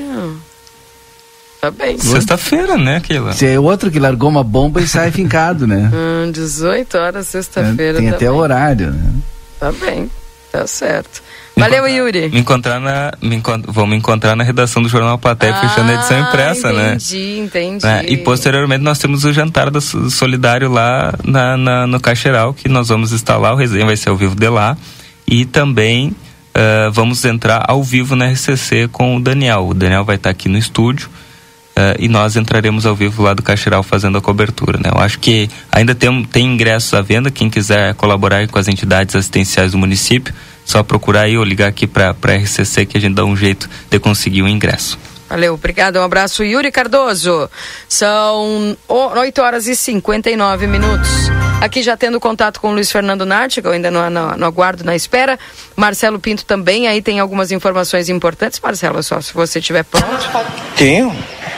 Tá bem. Sexta-feira, né, aquilo? Esse é outro que largou uma bomba e sai fincado, né? Hum, 18 horas, sexta-feira. Tem tá até bem. horário, né? Tá bem, tá certo. Me Valeu, Yuri. Me encontrar na, me encont vão me encontrar na redação do Jornal Platéia, fechando a edição Ah, impressa, né? Entendi, entendi. né? E posteriormente nós temos o jantar do Sol- solidário lá na, na- no Caixeral, que nós vamos estar lá, o resenha vai ser ao vivo de lá. E também eh, vamos entrar ao vivo na RCC com o Daniel. O Daniel vai estar aqui no estúdio. Eh, e nós entraremos ao vivo lá do Caixeral fazendo a cobertura, né? Eu acho que ainda tem, tem ingressos à venda, quem quiser colaborar com as entidades assistenciais do município, só procurar aí ou ligar aqui para a RCC que a gente dá um jeito de conseguir o ingresso. Valeu, obrigado. Um abraço, Yuri Cardoso. São 8 horas e 59 minutos. Aqui já tendo contato com o Luiz Fernando Nart, que eu ainda não, não, não aguardo na espera. Marcelo Pinto também, aí tem algumas informações importantes. Marcelo, só se você estiver pronto. Tenho.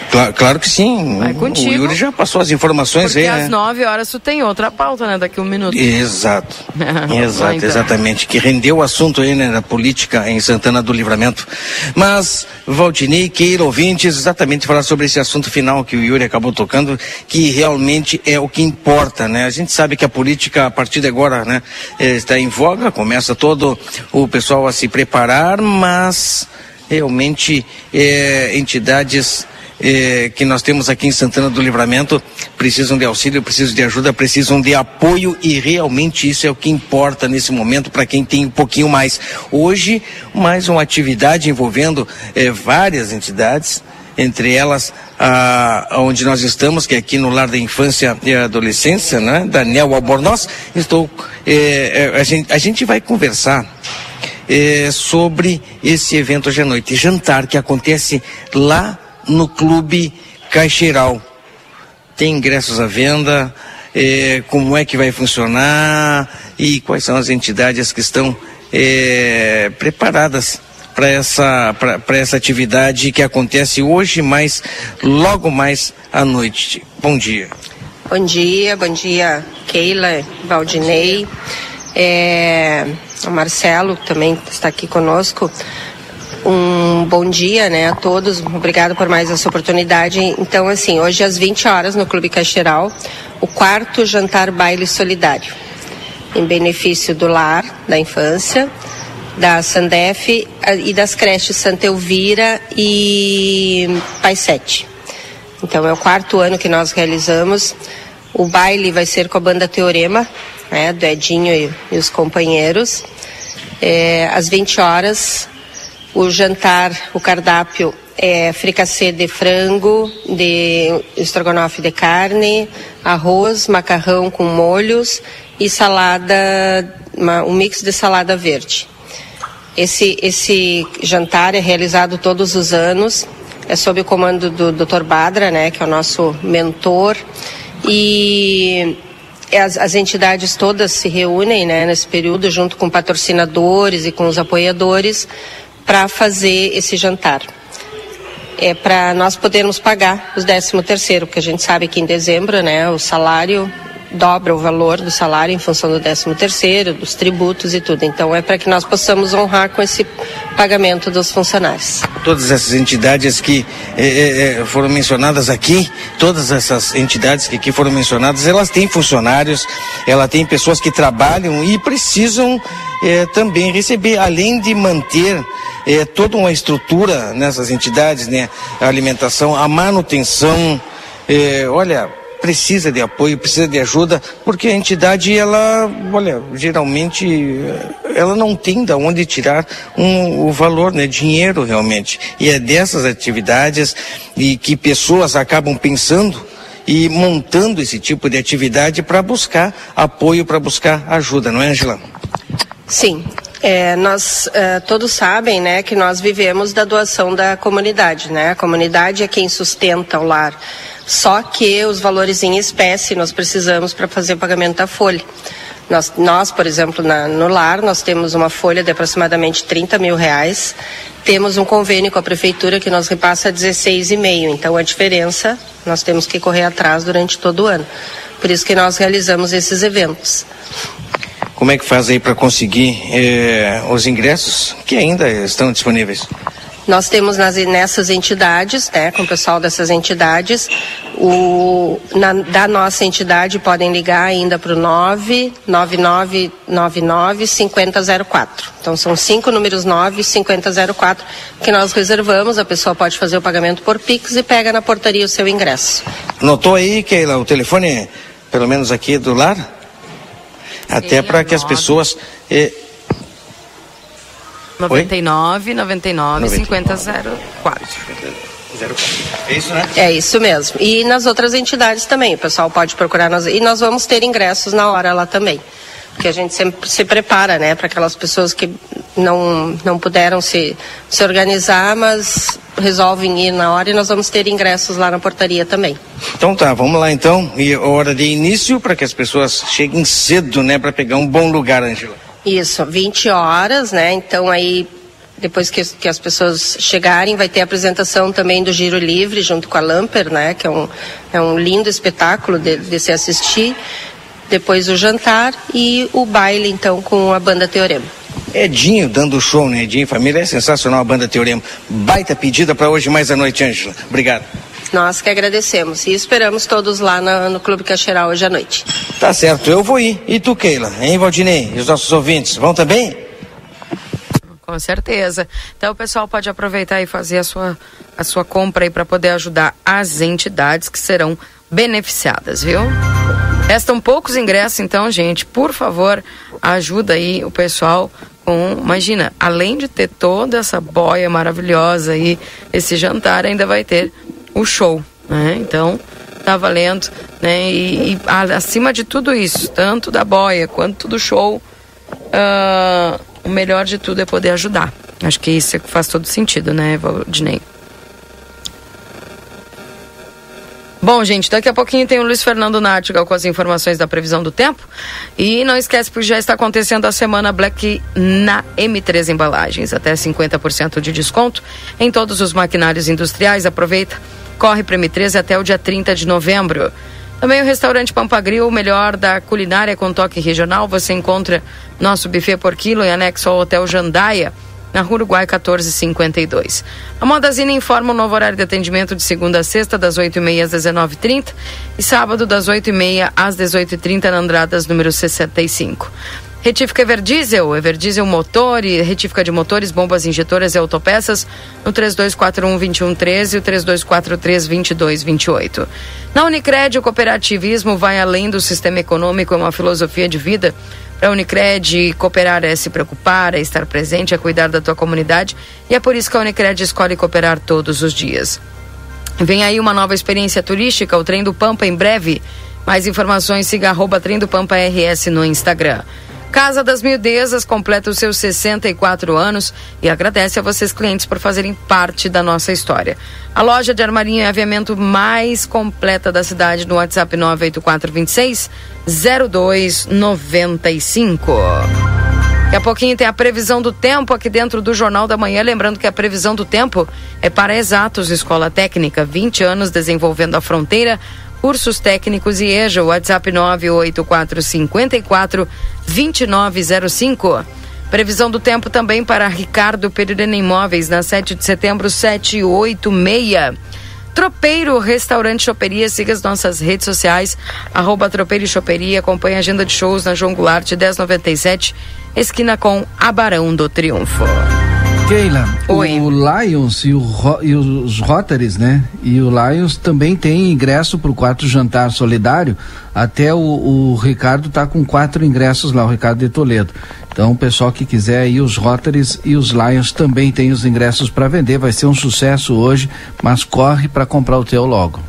Claro, claro que sim. Vai contigo. O Yuri já passou as informações Porque aí, né? às 9 horas tu tem outra pauta, né? Daqui um minuto. Exato. *laughs* Exato, então. exatamente. Que rendeu o assunto aí, né, da política em Santana do Livramento. Mas, Valdinei, Keira, ouvintes, exatamente falar sobre esse assunto final que o Yuri acabou tocando, que realmente é o que importa, né? A gente sabe que a política, a partir de agora, né, eh, está em voga, começa todo o pessoal a se preparar, mas realmente eh, entidades eh, que nós temos aqui em Santana do Livramento precisam de auxílio, precisam de ajuda, precisam de apoio e realmente isso é o que importa nesse momento para quem tem um pouquinho mais. Hoje, mais uma atividade envolvendo eh, várias entidades, entre elas a, onde nós estamos, que é aqui no Lar da Infância e Adolescência, né? Daniel Albornoz. Estou, eh, eh, a, gente, a gente vai conversar eh, sobre esse evento hoje à noite, jantar que acontece lá no Clube Caixeiral. Tem ingressos à venda, eh, como é que vai funcionar e quais são as entidades que estão eh, preparadas para essa, essa atividade que acontece hoje, mas logo mais à noite. Bom dia. Bom dia, bom dia, Keila, Valdinei. É, o Marcelo também está aqui conosco. Um bom dia né, a todos, obrigado por mais essa oportunidade. Então, assim, hoje às 20 horas no Clube Caixeral, o quarto jantar baile solidário, em benefício do lar, da infância, da Sandef e das creches Santa Elvira e Pai Sete. Então é o quarto ano que nós realizamos. O baile vai ser com a banda Teorema, né, do Edinho e, e os companheiros. É, às 20 horas, o jantar, o cardápio é fricassê de frango, de estrogonofe de carne, arroz, macarrão com molhos e salada, uma, um mix de salada verde. Esse, esse jantar é realizado todos os anos, é sob o comando do Dr. Badra, né, que é o nosso mentor, e as, as, entidades todas se reúnem né, nesse período, junto com patrocinadores e com os apoiadores, para fazer esse jantar. É para nós podermos pagar os 13 terceiro, porque a gente sabe que em dezembro, né, o salário dobra o valor do salário em função do 13 terceiro, dos tributos e tudo. Então é para que nós possamos honrar com esse pagamento dos funcionários. Todas essas entidades que eh, eh, foram mencionadas aqui, todas essas entidades que aqui foram mencionadas, elas têm funcionários, ela tem pessoas que trabalham e precisam eh, também receber, além de manter toda uma estrutura nessas entidades, né, a alimentação, a manutenção, olha, precisa de apoio, precisa de ajuda, porque a entidade, ela, olha, geralmente, ela não tem de onde tirar um, o valor, né, dinheiro realmente. E é dessas atividades e que pessoas acabam pensando e montando esse tipo de atividade para buscar apoio, para buscar ajuda, não é, Angela? Sim, é, nós é, todos sabem, né, que nós vivemos da doação da comunidade, né? A comunidade é quem sustenta o lar. Só que os valores em espécie nós precisamos para fazer o pagamento da folha. Nós, nós por exemplo, na, no lar, nós temos uma folha de aproximadamente 30 mil reais. Temos um convênio com a prefeitura que nos repassa 16,5. Então, a diferença nós temos que correr atrás durante todo o ano. Por isso que nós realizamos esses eventos. Como é que faz aí para conseguir eh, os ingressos que ainda estão disponíveis? Nós temos nas, nessas entidades, né, com o pessoal dessas entidades, o, na, da nossa entidade podem ligar ainda para o 99999 5004. Então são cinco números 9 5004 que nós reservamos. A pessoa pode fazer o pagamento por Pix e pega na portaria o seu ingresso. Notou aí, Keila, o telefone, pelo menos aqui do lar? Até para que as pessoas. Eh, 99 99 50 04. É isso, né? É isso mesmo. E nas outras entidades também, o pessoal pode procurar nós. E nós vamos ter ingressos na hora lá também. Porque a gente sempre se prepara, né, para aquelas pessoas que não, não puderam se, se organizar, mas resolvem ir na hora e nós vamos ter ingressos lá na portaria também. Então tá, vamos lá então. E hora de início para que as pessoas cheguem cedo, né, para pegar um bom lugar, Angela. Isso, 20 horas, né? Então aí depois que, que, as pessoas chegarem, vai ter a apresentação também do Giro Livre junto com a Lamper, né? Que é um, é um lindo espetáculo de, de se assistir. Depois o jantar e o baile, então, com a banda Teorema. Edinho dando show, né? Edinho Família é sensacional a banda Teorema. Baita pedida para hoje mais à noite, Ângela. Obrigado. Nós que agradecemos e esperamos todos lá no, no Clube Caixeral hoje à noite. Tá certo, eu vou ir. E tu, Keila? Hein, Valdinei? E os nossos ouvintes vão também? Com certeza. Então o pessoal pode aproveitar e fazer a sua, a sua compra aí para poder ajudar as entidades que serão beneficiadas, viu? Restam poucos ingressos, então, gente, por favor, ajuda aí o pessoal com, imagina, além de ter toda essa boia maravilhosa aí, esse jantar ainda vai ter o show, né? Então, tá valendo, né? E, e acima de tudo isso, tanto da boia quanto do show, uh, o melhor de tudo é poder ajudar. Acho que isso faz todo sentido, né, Valdinei? Bom, gente, daqui a pouquinho tem o Luiz Fernando Nartigal com as informações da previsão do tempo. E não esquece que já está acontecendo a semana Black na M3 Embalagens. Até 50% de desconto em todos os maquinários industriais. Aproveita, corre para M3 até o dia 30 de novembro. Também o restaurante Pampagril, o melhor da culinária com toque regional. Você encontra nosso buffet por quilo em anexo ao Hotel Jandaia na Rua Uruguai 1452. A Modazine informa o novo horário de atendimento de segunda a sexta, das 8h30 às 19h30 e sábado, das 8h30 às 18h30, na Andradas, número 65. Retífica Everdiesel, Everdiesel motor e retífica de motores, bombas injetoras e autopeças no 3241-2113 e o 3243-2228. Na Unicred, o cooperativismo vai além do sistema econômico, é uma filosofia de vida para a Unicred, cooperar é se preocupar, é estar presente, é cuidar da tua comunidade e é por isso que a Unicred escolhe cooperar todos os dias. Vem aí uma nova experiência turística, o Trem do Pampa em breve. Mais informações, siga arroba Trem do Pampa RS no Instagram. Casa das Mildezas completa os seus 64 anos e agradece a vocês clientes por fazerem parte da nossa história. A loja de armarinho e aviamento mais completa da cidade no WhatsApp 98426 0295. Daqui a pouquinho tem a previsão do tempo aqui dentro do Jornal da Manhã. Lembrando que a previsão do tempo é para Exatos Escola Técnica. 20 anos desenvolvendo a fronteira. Cursos técnicos e EJA. WhatsApp 98454 2905. Previsão do tempo também para Ricardo Pereira Imóveis, na 7 de setembro, 786. Tropeiro Restaurante Choperia, siga as nossas redes sociais, arroba Tropeiro e Choperia, acompanhe a agenda de shows na João Goulart 1097, esquina com Abarão do Triunfo. Keila, Oi. o Lions e, o, e, os Rotaries, né? E o Lions também tem ingresso para o quarto jantar solidário. Até o, o Ricardo tá com quatro ingressos lá, o Ricardo de Toledo. Então, o pessoal que quiser aí, os Rotaries e os Lions também tem os ingressos para vender. Vai ser um sucesso hoje, mas corre para comprar o teu logo.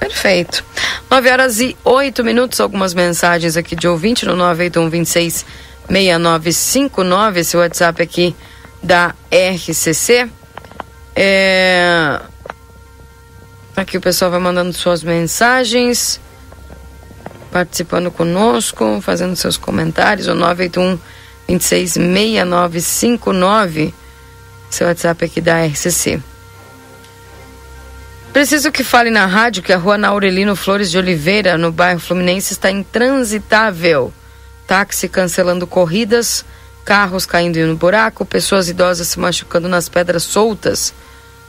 Perfeito. 9 horas e 8 minutos, algumas mensagens aqui de ouvinte no 981 26 6959, esse WhatsApp aqui da RCC. É... Aqui o pessoal vai mandando suas mensagens, participando conosco, fazendo seus comentários. O 981 266959, seu WhatsApp aqui da RCC. Preciso que fale na rádio que a rua Naurelino Flores de Oliveira, no bairro Fluminense, está intransitável táxi cancelando corridas, carros caindo no buraco, pessoas idosas se machucando nas pedras soltas.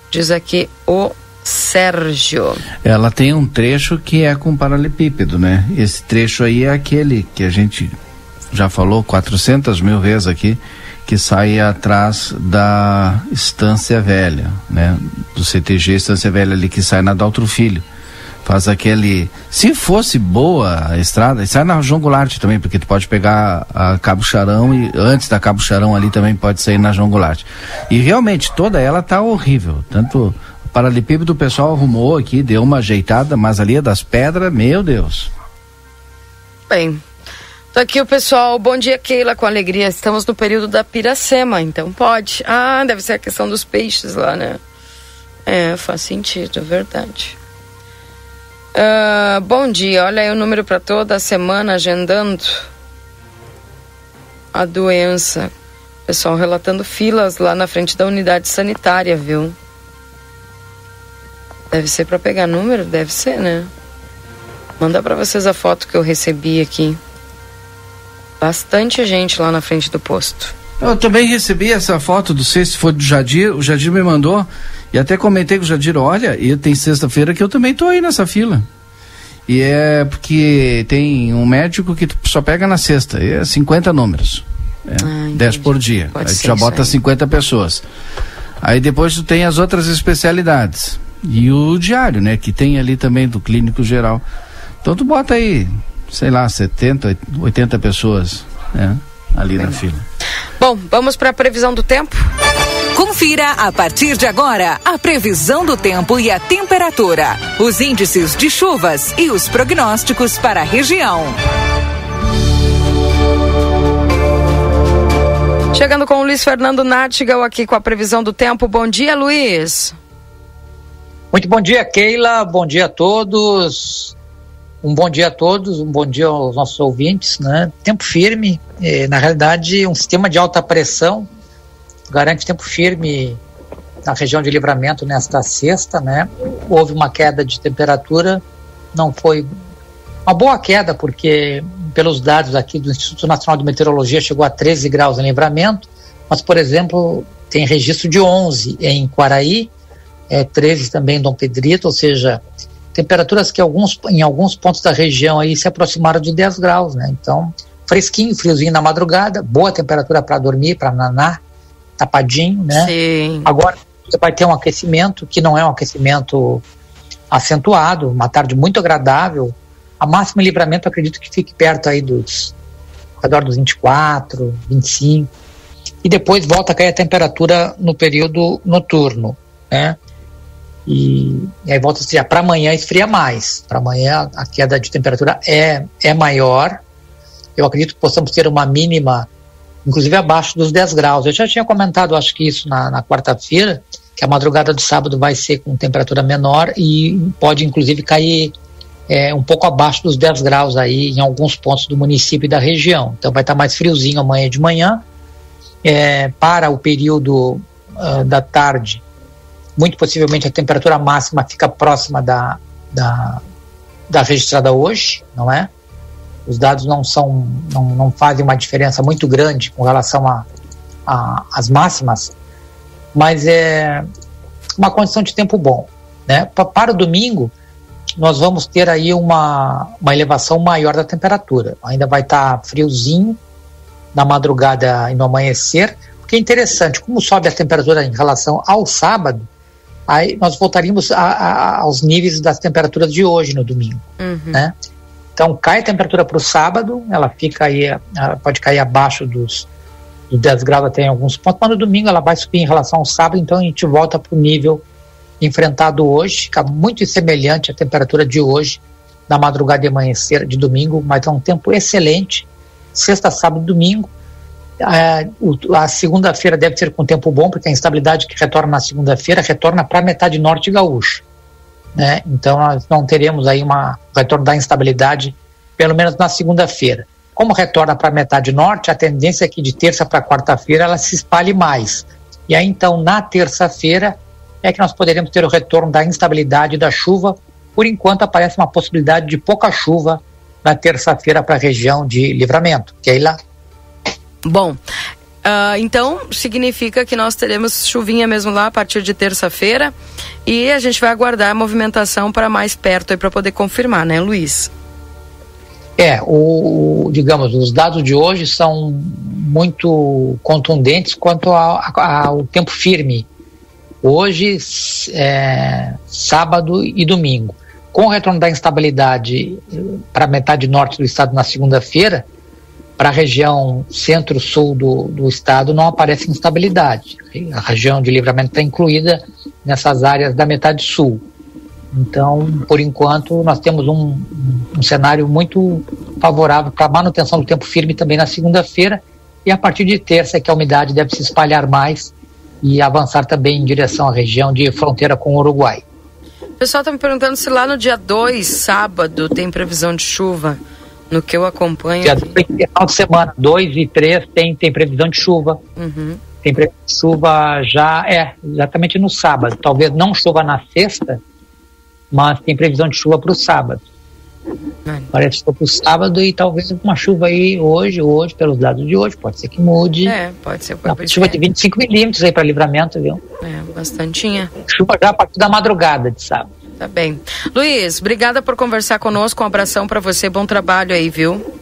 Diz aqui o Sérgio. Ela tem um trecho que é com paralelepípedo, né? Esse trecho aí é aquele que a gente já falou 400 mil vezes aqui, que sai atrás da Estância Velha, né? Do CTG Estância Velha ali que sai na Daltro Filho faz aquele. Se fosse boa a estrada, sai na João Goulart também, porque tu pode pegar a Cabo Charão e antes da Cabo Charão ali também pode sair na João Goulart. E realmente toda ela tá horrível. Tanto o paralelepípedo do pessoal arrumou aqui, deu uma ajeitada, mas ali é das pedras, meu Deus. Bem, Tô aqui o pessoal, bom dia Keila, com alegria. Estamos no período da piracema, então pode. Ah, deve ser a questão dos peixes lá, né? É, faz sentido, verdade. Uh, bom dia, olha aí o número para toda a semana agendando a doença. Pessoal relatando filas lá na frente da unidade sanitária, viu? Deve ser para pegar número? Deve ser, né? Manda para vocês a foto que eu recebi aqui. Bastante gente lá na frente do posto. Eu também recebi essa foto, do sei se foi do Jadir, o Jadir me mandou. E até comentei com o Jadir, olha, e tem sexta-feira que eu também tô aí nessa fila. E é porque tem um médico que só pega na sexta, é 50 números. É, ah, 10 por dia. Pode aí tu já bota aí. 50 pessoas. Aí depois tu tem as outras especialidades. E o diário, né? Que tem ali também do clínico geral. Então tu bota aí, sei lá, 70, 80 pessoas né, ali Bem. na fila. Bom, vamos para a previsão do tempo? Confira a partir de agora a previsão do tempo e a temperatura, os índices de chuvas e os prognósticos para a região. Chegando com o Luiz Fernando Nartigal aqui com a previsão do tempo. Bom dia, Luiz. Muito bom dia, Keila. Bom dia a todos. Um bom dia a todos, um bom dia aos nossos ouvintes. Né? Tempo firme, eh, na realidade, um sistema de alta pressão garante tempo firme na região de livramento nesta sexta. Né? Houve uma queda de temperatura, não foi uma boa queda, porque pelos dados aqui do Instituto Nacional de Meteorologia chegou a 13 graus em livramento, mas, por exemplo, tem registro de 11 em Quaraí, é, 13 também em Dom Pedrito, ou seja, temperaturas que alguns, em alguns pontos da região aí se aproximaram de 10 graus, né? Então, fresquinho, friozinho na madrugada, boa temperatura para dormir, para nanar, tapadinho, né? Sim. Agora você vai ter um aquecimento que não é um aquecimento acentuado, uma tarde muito agradável. A máxima livramento acredito que fique perto aí dos ao redor dos 24, 25. E depois volta a cair a temperatura no período noturno, né? E, e aí volta a esfriar. Para amanhã esfria mais. Para amanhã a queda de temperatura é, é maior. Eu acredito que possamos ter uma mínima, inclusive abaixo dos 10 graus. Eu já tinha comentado, acho que isso na, na quarta-feira, que a madrugada do sábado vai ser com temperatura menor e pode inclusive cair é, um pouco abaixo dos 10 graus aí em alguns pontos do município e da região. Então vai estar mais friozinho amanhã de manhã. É, para o período uh, da tarde, muito possivelmente a temperatura máxima fica próxima da, da, da registrada hoje, não é? Os dados não são, não, não fazem uma diferença muito grande com relação a, a as máximas, mas é uma condição de tempo bom, né? Para o domingo nós vamos ter aí uma, uma elevação maior da temperatura. Ainda vai estar tá friozinho na madrugada e no amanhecer, porque é interessante, como sobe a temperatura em relação ao sábado, aí nós voltaríamos a, a, aos níveis das temperaturas de hoje no domingo, Uhum. né? Então cai a temperatura para o sábado, ela fica aí, ela pode cair abaixo dos, dos 10 graus até em alguns pontos, mas no domingo ela vai subir em relação ao sábado, então a gente volta para o nível enfrentado hoje, fica muito semelhante à temperatura de hoje, na madrugada e amanhecer de domingo, mas é um tempo excelente, sexta, sábado e domingo, a, segunda-feira deve ser com tempo bom, porque a instabilidade que retorna na segunda-feira retorna para a metade norte gaúcha. Né? Então nós não teremos aí uma um retorno da instabilidade, pelo menos na segunda-feira. Como retorna para a metade norte, a tendência é que de terça para quarta-feira ela se espalhe mais. E aí então na terça-feira é que nós poderemos ter o retorno da instabilidade da chuva. Por enquanto aparece uma possibilidade de pouca chuva na terça-feira para a região de livramento. Keila? Bom, ah, então significa que nós teremos chuvinha mesmo lá a partir de terça-feira e a gente vai aguardar a movimentação para mais perto para poder confirmar, né, Luiz? É, o, digamos, os dados de hoje são muito contundentes quanto ao, ao tempo firme. Hoje, é, sábado e domingo. Com o retorno da instabilidade para a metade norte do estado na segunda-feira, para a região centro-sul do, do estado não aparece instabilidade. A região de livramento está incluída nessas áreas da metade sul. Então, por enquanto, nós temos um, um- cenário muito favorável para manutenção do tempo firme também na segunda-feira. E a partir de terça é que a umidade deve se espalhar mais e avançar também em direção à região de fronteira com o Uruguai. O pessoal tá me perguntando se lá no dia 2, sábado, tem previsão de chuva. No que eu acompanho. Dia final de semana, 2 e 3 tem, tem previsão de chuva. Uhum. Tem previsão de chuva já, é, exatamente no sábado. Talvez não chova na sexta, mas tem previsão de chuva para o sábado. Parece que foi para o sábado e talvez uma chuva aí hoje, hoje, pelos dados de hoje, pode ser que mude. É, pode ser. Uma chuva de 25 milímetros aí para livramento, viu? É, bastantinha. Chuva já a partir da madrugada de sábado. Tá bem. Luiz, obrigada por conversar conosco. Um abração para você. Bom trabalho aí, viu?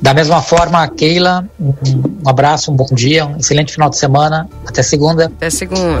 Da mesma forma, Keila, um, um abraço, um bom dia, um excelente final de semana. Até segunda. Até segunda.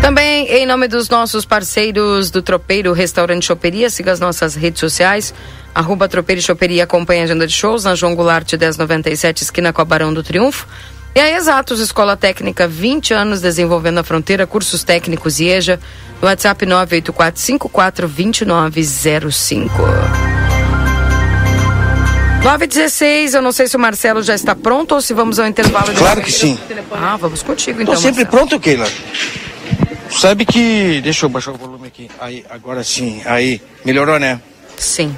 Também em nome dos nossos parceiros do Tropeiro Restaurante Choperia, siga as nossas redes sociais, arroba Tropeiro Choperia, acompanhe a agenda de shows na João Goulart 1097, esquina com a Barão do Triunfo. E a Exatos, Escola Técnica, 20 anos desenvolvendo a fronteira, cursos técnicos e EJA, no WhatsApp 984542905. 916, eu não sei se o Marcelo já está pronto ou se vamos ao intervalo. Claro que sim. Ah, vamos contigo então. Tô sempre Marcelo. pronto, Keila. Sabe que. Deixa eu baixar o volume aqui. Aí, agora sim. Aí, melhorou, né? Sim.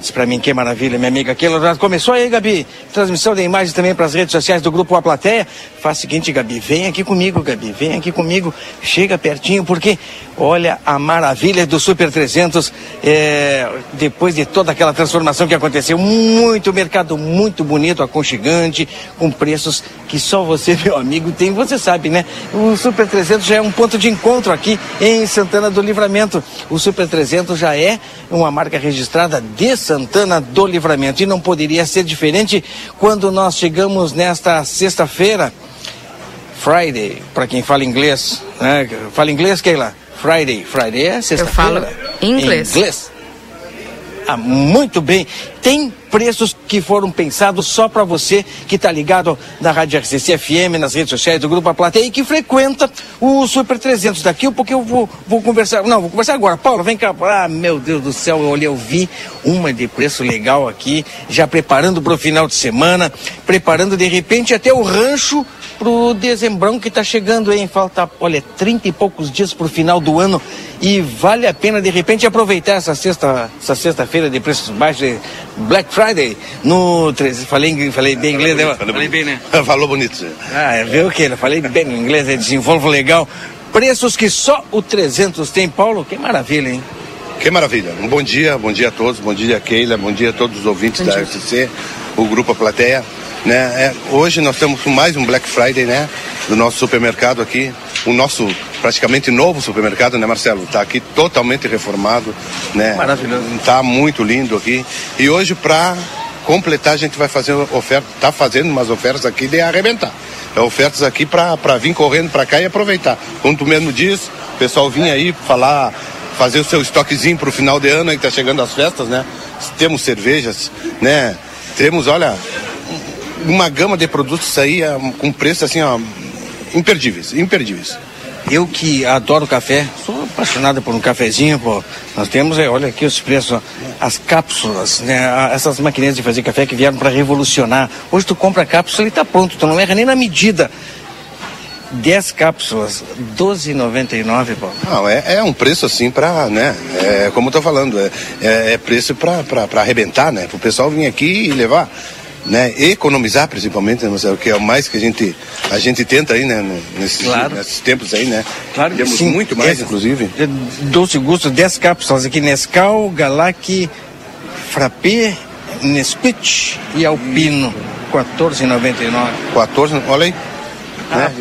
Isso pra mim que maravilha, minha amiga Keila. Começou aí, Gabi? Transmissão de imagens também para as redes sociais do Grupo A Plateia. Faz o seguinte, Gabi, vem aqui comigo, Gabi, vem aqui comigo. Chega pertinho, porque olha a maravilha do Super 300. é, depois de toda aquela transformação que aconteceu, muito mercado muito bonito, aconchegante, com preços que só você, *laughs* meu amigo, tem. Você sabe, né? O Super 300 já é um ponto de encontro aqui em Santana do Livramento. O Super 300 já é uma marca registrada de Santana do Livramento. E não poderia ser diferente quando nós chegamos nesta sexta-feira, Friday, para quem fala inglês. Né? Fala inglês, Keila? Friday. Friday é sexta-feira. falo inglês. Inglês. Ah, muito bem. Tem preços que foram pensados só para você que está ligado na Rádio RCC FM, nas redes sociais do Grupo A Plateia e que frequenta o Super 300. Daqui pouco eu vou, vou conversar. Não, vou conversar agora. Paulo, vem cá. Ah, meu Deus do céu, eu olhei, eu vi uma de preço legal aqui, já preparando para o final de semana, preparando de repente até o rancho pro dezembrão que tá chegando, hein? Falta, olha, 30 e poucos dias pro final do ano e vale a pena de repente aproveitar essa sexta, essa sexta-feira de preços baixos, Black Friday, no 13. Falei, falei bem inglês, né? Falei bem, né? Falou bonito. Ah, viu o que? Eu falei bem no inglês, é desenvolvo legal. Preços que só o 300 tem, Paulo, que maravilha, hein? Que maravilha. Um bom dia, bom dia a todos, bom dia Keila, bom dia a todos os ouvintes da RCC, o Grupo A Plateia. Né? É, hoje nós temos mais um Black Friday, né? Do nosso supermercado aqui, o nosso praticamente novo supermercado, né, Marcelo? Está aqui totalmente reformado, né? Maravilhoso. Tá muito lindo aqui. E hoje para completar a gente vai fazer oferta, tá fazendo umas ofertas aqui de arrebentar. É ofertas aqui para vir correndo para cá e aproveitar. Como tu mesmo diz, o pessoal vinha aí falar, fazer o seu estoquezinho para o final de ano aí que tá chegando as festas, né? Temos cervejas, né? Temos, olha, uma gama de produtos aí ah, com preço assim, ó, imperdíveis, imperdíveis. Eu que adoro café, sou apaixonado por um cafezinho, pô. Nós temos, é, olha aqui os preços, as cápsulas, né? Essas maquininhas de fazer café que vieram para revolucionar. Hoje tu compra a cápsula e tá pronto, tu não erra nem na medida. 10 cápsulas, 12,99, pô. Não, é, é um preço assim para, né? É, como eu tô falando, é, é, é preço para arrebentar, né? O pessoal vir aqui e levar. Né, economizar principalmente, né, Marcelo, que é o mais que a gente a gente tenta aí, né, nesses, Claro. nesses tempos aí, né? Claro que Temos sim. muito mais, É, inclusive. é Doce gusto, 10 cápsulas aqui, Nescau, Galac, Frappé, Nesquik e Alpino, 14,99. 14, olha aí. né?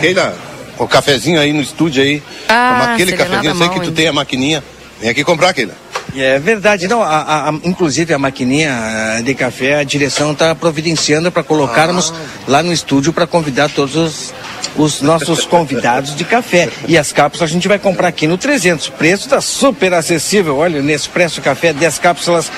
Keila, o cafezinho aí no estúdio aí. Ah, aquele cafezinho, eu sei que tu tem a maquininha. Vem aqui comprar, Keila. É verdade, não, a, a- inclusive a maquininha ah, de café, a direção está providenciando para colocarmos lá no estúdio para convidar todos os, os nossos convidados de café. E as cápsulas a gente vai comprar aqui no 300. O preço está super acessível. Olha, Nespresso Café, 10 cápsulas,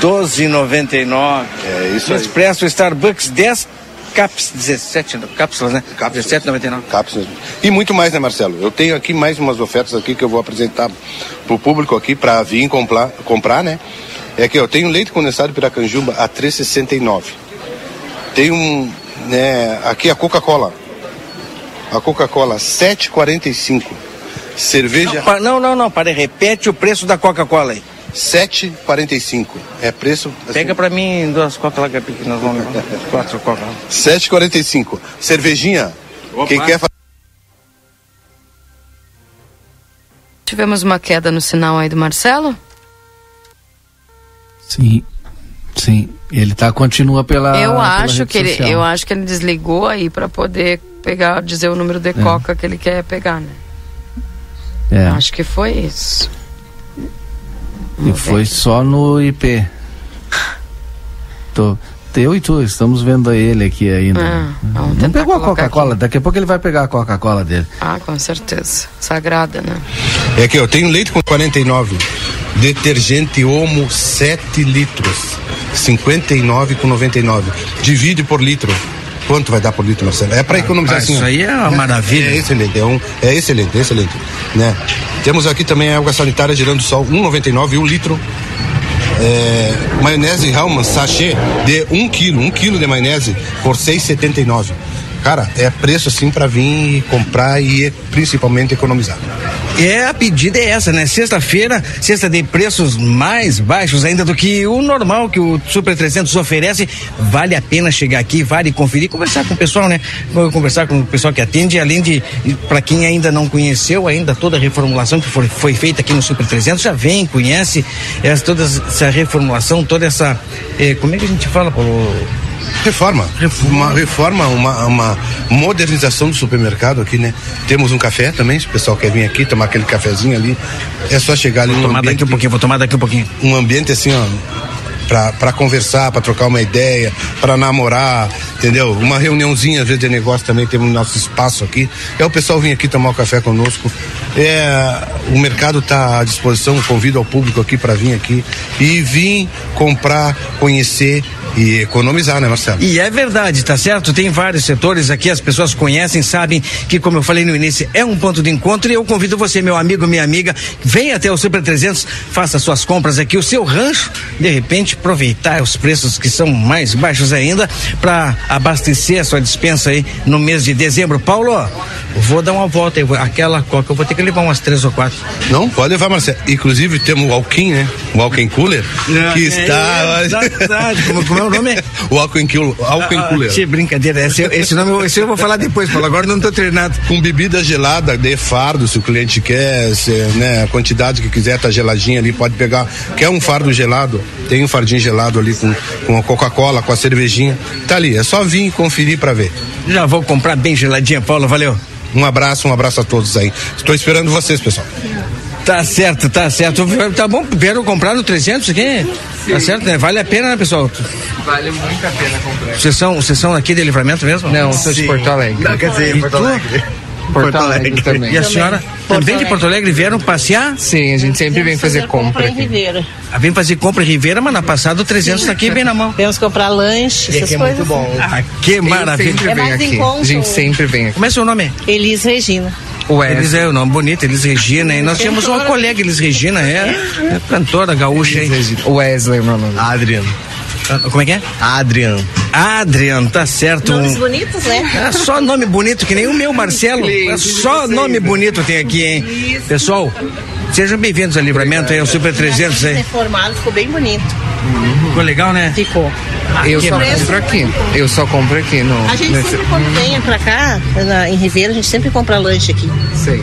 12,99. É isso aí. Nespresso Starbucks, 10 caps, 17 cápsulas, né? 17,99. Cápsulas. E muito mais, né, Marcelo? Eu tenho aqui mais umas ofertas aqui que eu vou apresentar pro público aqui para vir comprar, comprar, né? É que eu tenho leite condensado Piracanjuba a 3,69. Tem um, né, aqui a Coca-Cola. A Coca-Cola 7,45. Cerveja Não, não, não, não, para, repete o preço da Coca-Cola aí. 7,45. É preço assim, Pega para mim duas Coca lá, Gabi, que nós vamos levar. Quatro Coca. 7,45. Cervejinha. Quem quer fazer Tivemos uma queda no sinal aí do Marcelo? Sim. Sim, ele tá continua pela. eu pela acho que ele, eu acho que ele desligou aí para poder pegar, dizer o número de coca que ele quer pegar, né? É. Eu Acho que foi isso. E foi só no IP. Tô, eu e tu, estamos vendo ele aqui ainda. Ah, Não pegou a Coca-Cola, daqui a pouco ele vai pegar a Coca-Cola dele. Ah, com certeza. Sagrada, né? É que eu tenho leite com 49, detergente Omo 7 litros, 59 com 99. Divide por litro. Quanto vai dar por litro, Marcelo? É para economizar ah, isso aí é uma maravilha. É excelente, é, um, é excelente, é excelente. Né? Temos aqui também a água sanitária girando sol, 1,99 um litro. É, maionese Hellman sachê de 1 um quilo, 1 um quilo de maionese por 6,79. Cara, é preço assim para vir comprar e principalmente economizar. É, a pedida é essa, né? Sexta-feira, sexta de preços mais baixos ainda do que o normal que o Super 300 oferece. Vale a pena chegar aqui, vale conferir, conversar com o pessoal, né? Conversar com o pessoal que atende, além de, para quem ainda não conheceu, ainda toda a reformulação que foi, foi feita aqui no Super 300, já vem, conhece essa, toda essa reformulação, toda essa. Eh, como é que a gente fala, Paulo? Reforma. Uma reforma, uma, uma modernização do supermercado aqui, né? Temos um café também, se o pessoal quer vir aqui, tomar aquele cafezinho ali. É só chegar ali Vou no tomar ambiente. daqui um pouquinho, vou tomar daqui um pouquinho. Um ambiente assim, ó. Pra conversar, pra trocar uma ideia, pra namorar, entendeu? Uma reuniãozinha, às vezes, de negócio também, temos nosso espaço aqui. É o pessoal vir aqui tomar o café conosco. É, o mercado está à disposição, convido ao público aqui para vir aqui e vir comprar, conhecer e economizar, né, Marcelo? E é verdade, tá certo? Tem vários setores aqui, as pessoas conhecem, sabem que, como eu falei no início, é um ponto de encontro e eu convido você, meu amigo, minha amiga, venha até o Super 300, faça suas compras aqui, o seu rancho, de repente aproveitar os preços que são mais baixos ainda para abastecer a sua dispensa aí no mês de dezembro. Paulo, vou dar uma volta aí, vou- aquela coca eu vou ter que levar umas três ou quatro. Não, pode levar, Marcelo. Inclusive temos o Alquim, né? O Alquim Cooler, que É, está. é verdade. Como, como é o nome? *laughs* o Alquim Cooler. Alquim Ah, Cooler. que brincadeira, esse, esse nome eu- esse eu vou falar depois, Paulo, agora não tô treinado. Com bebida gelada de fardo, se o cliente quer, se, né, a quantidade que quiser tá geladinha ali, pode pegar. Quer um fardo gelado? Tem um fardinho gelado ali com, com a Coca-Cola, com a cervejinha. Tá ali, é só vir e conferir para ver. Já vou comprar bem geladinha, Paulo, valeu. Um abraço, um abraço a todos aí. Estou esperando vocês, pessoal. Tá certo, tá certo. Tá bom, vieram comprar no 300 aqui? Tá certo, né? Vale a pena, né, pessoal? Vale muito a pena comprar. Vocês são, vocês são aqui de livramento mesmo? Não, sou de Porto Alegre. Não, quer dizer, Porto? Alegre. Porto Alegre *laughs* também. E a senhora também de Porto Alegre vieram passear? Sim, a gente sempre vem fazer compra aqui. Ribeira. Ah, Vem fazer compra em Ribeira, mas na passada o 300 tá aqui bem na mão. Temos que comprar lanche, E essas aqui é coisas. muito bom. Ah, que maravilha. sempre É vem aqui. encontro. A gente sempre vem aqui. Como é seu nome? Elis Regina. Elis é o nome bonito, Elis Regina. E nós *laughs* temos uma colega, Elis Regina, é, é cantora gaúcha aí. Wesley, meu nome. Adriano. Como é que é? Adriano. Adriano, tá certo. Nomes bonitos, né? É só nome bonito, que nem o meu, Marcelo. É só nome bonito tem aqui, hein? Pessoal, sejam bem-vindos ao Livramento, aí, ao Super 300 aí. Reformado, ficou bem bonito. Ficou legal, né? Ficou. Eu só compro aqui. Eu só compro aqui no. A gente nesse- sempre, quando vem pra cá, na- em Ribeira, a gente sempre compra lanche aqui. Sei.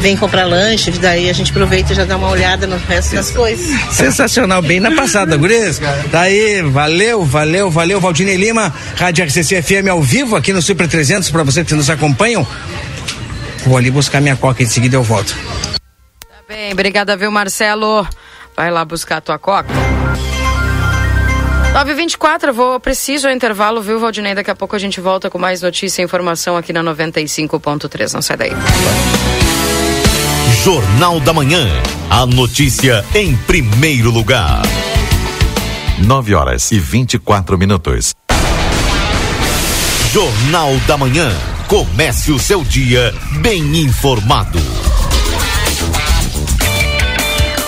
Vem comprar lanche, daí a gente aproveita e já dá uma olhada no resto das coisas. Sensacional, bem na passada, guris. Tá aí, valeu, valeu, valeu. Valdinei Lima, Rádio RCC FM ao vivo aqui no Super 300, pra vocês que nos acompanham. Vou ali buscar minha coca, em seguida eu volto. Tá bem, obrigada, viu, Marcelo? Vai lá buscar a tua coca. 9h24, eu vou preciso ao intervalo, viu, Valdinei? Daqui a pouco a gente volta com mais notícia e informação aqui na 95.3. Não sai daí. Jornal da Manhã. A notícia em primeiro lugar. 9 horas e 24 minutos. Jornal da Manhã. Comece o seu dia bem informado.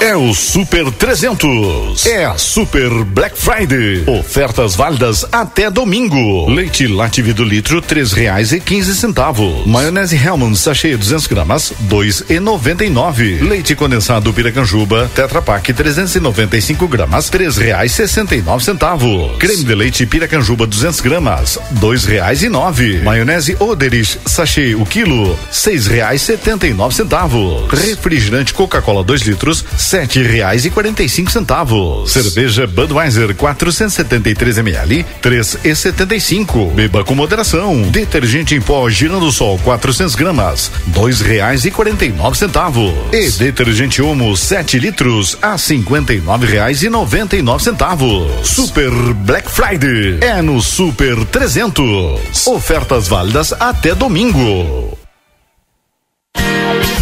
É o Super 300. É a Super Black Friday. Ofertas válidas até domingo. Leite Lativi do litro, três reais e quinze centavos. Maionese Hellman sachê 200 gramas, dois e noventa e nove. Leite condensado Piracanjuba, Tetra Pak 395 gramas, três reais sessenta e nove centavos. Creme de leite Piracanjuba 200 gramas, dois reais e nove. Maionese Oderich sachê o quilo, seis reais setenta e nove centavos. Refrigerante Coca-Cola 2 litros, sete reais e quarenta e cinco centavos. Cerveja Budweiser 473 ml, três e setenta e cinco. Beba com moderação. Detergente em pó Girando Sol 400 gramas, dois reais e quarenta e nove centavos. E detergente Omo 7 litros a cinquenta e nove reais e noventa e nove centavos. Super Black Friday é no Super 300. Ofertas válidas até domingo.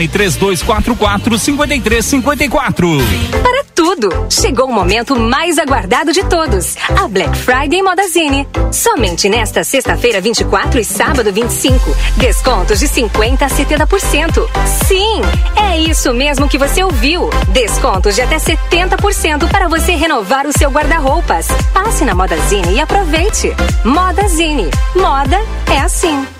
Fone 3244 5354. Para tudo, chegou o momento mais aguardado de todos, a Black Friday Modazine. Somente nesta sexta-feira 24 e sábado 25, descontos de 50 a 70%. Sim, é isso mesmo que você ouviu. Descontos de até 70% para você renovar o seu guarda-roupas. Passe na Modazine e aproveite. Modazine. Moda é assim.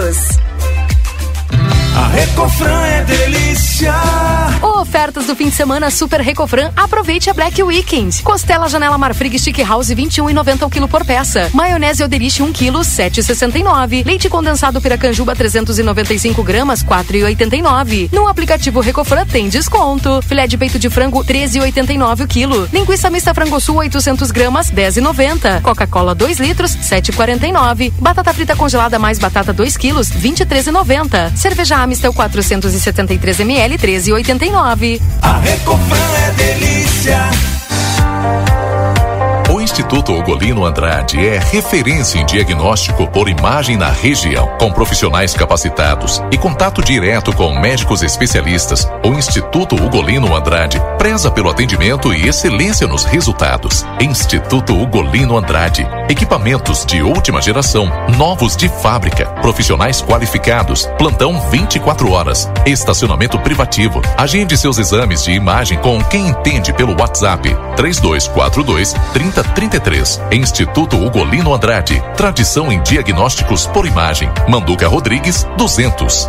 News. A Recofran é delícia. Ofertas do fim de semana Super Recofran. Aproveite a Black Weekend. Costela Janela Marfrig Stick House 21,90 o quilo por peça. Maionese Oderich 1 quilo 7,69. Leite condensado Piracanjuba 395 gramas 4,89. No aplicativo Recofran tem desconto. Filé de peito de frango 13,89 o quilo. Linguiça mista frango sul 800 gramas 10,90. Coca-Cola 2 litros 7,49. Batata frita congelada mais batata 2 quilos 23,90. Cerveja Amistel 473 ml 13,89. A Recofran é delícia. O Instituto Ugolino Andrade é referência em diagnóstico por imagem na região, com profissionais capacitados e contato direto com médicos especialistas. O Instituto Ugolino Andrade preza pelo atendimento e excelência nos resultados. Instituto Ugolino Andrade, equipamentos de última geração, novos de fábrica, profissionais qualificados, plantão 24 horas, estacionamento privativo. Agende seus exames de imagem com quem entende pelo WhatsApp 3242 3033. Instituto Ugolino Andrade. Tradição em diagnósticos por imagem. Manduca Rodrigues 200.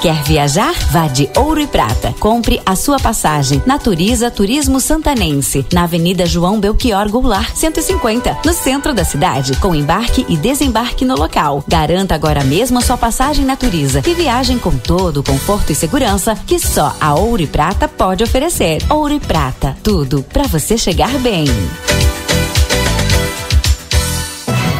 Quer viajar? Vá de Ouro e Prata. Compre a sua passagem. Naturiza Turismo Santanense, na Avenida João Belchior Goulart, 150, no centro da cidade, com embarque e desembarque no local. Garanta agora mesmo a sua passagem Naturiza e viagem com todo o conforto e segurança que só a Ouro e Prata pode oferecer. Ouro e Prata, tudo para você chegar bem.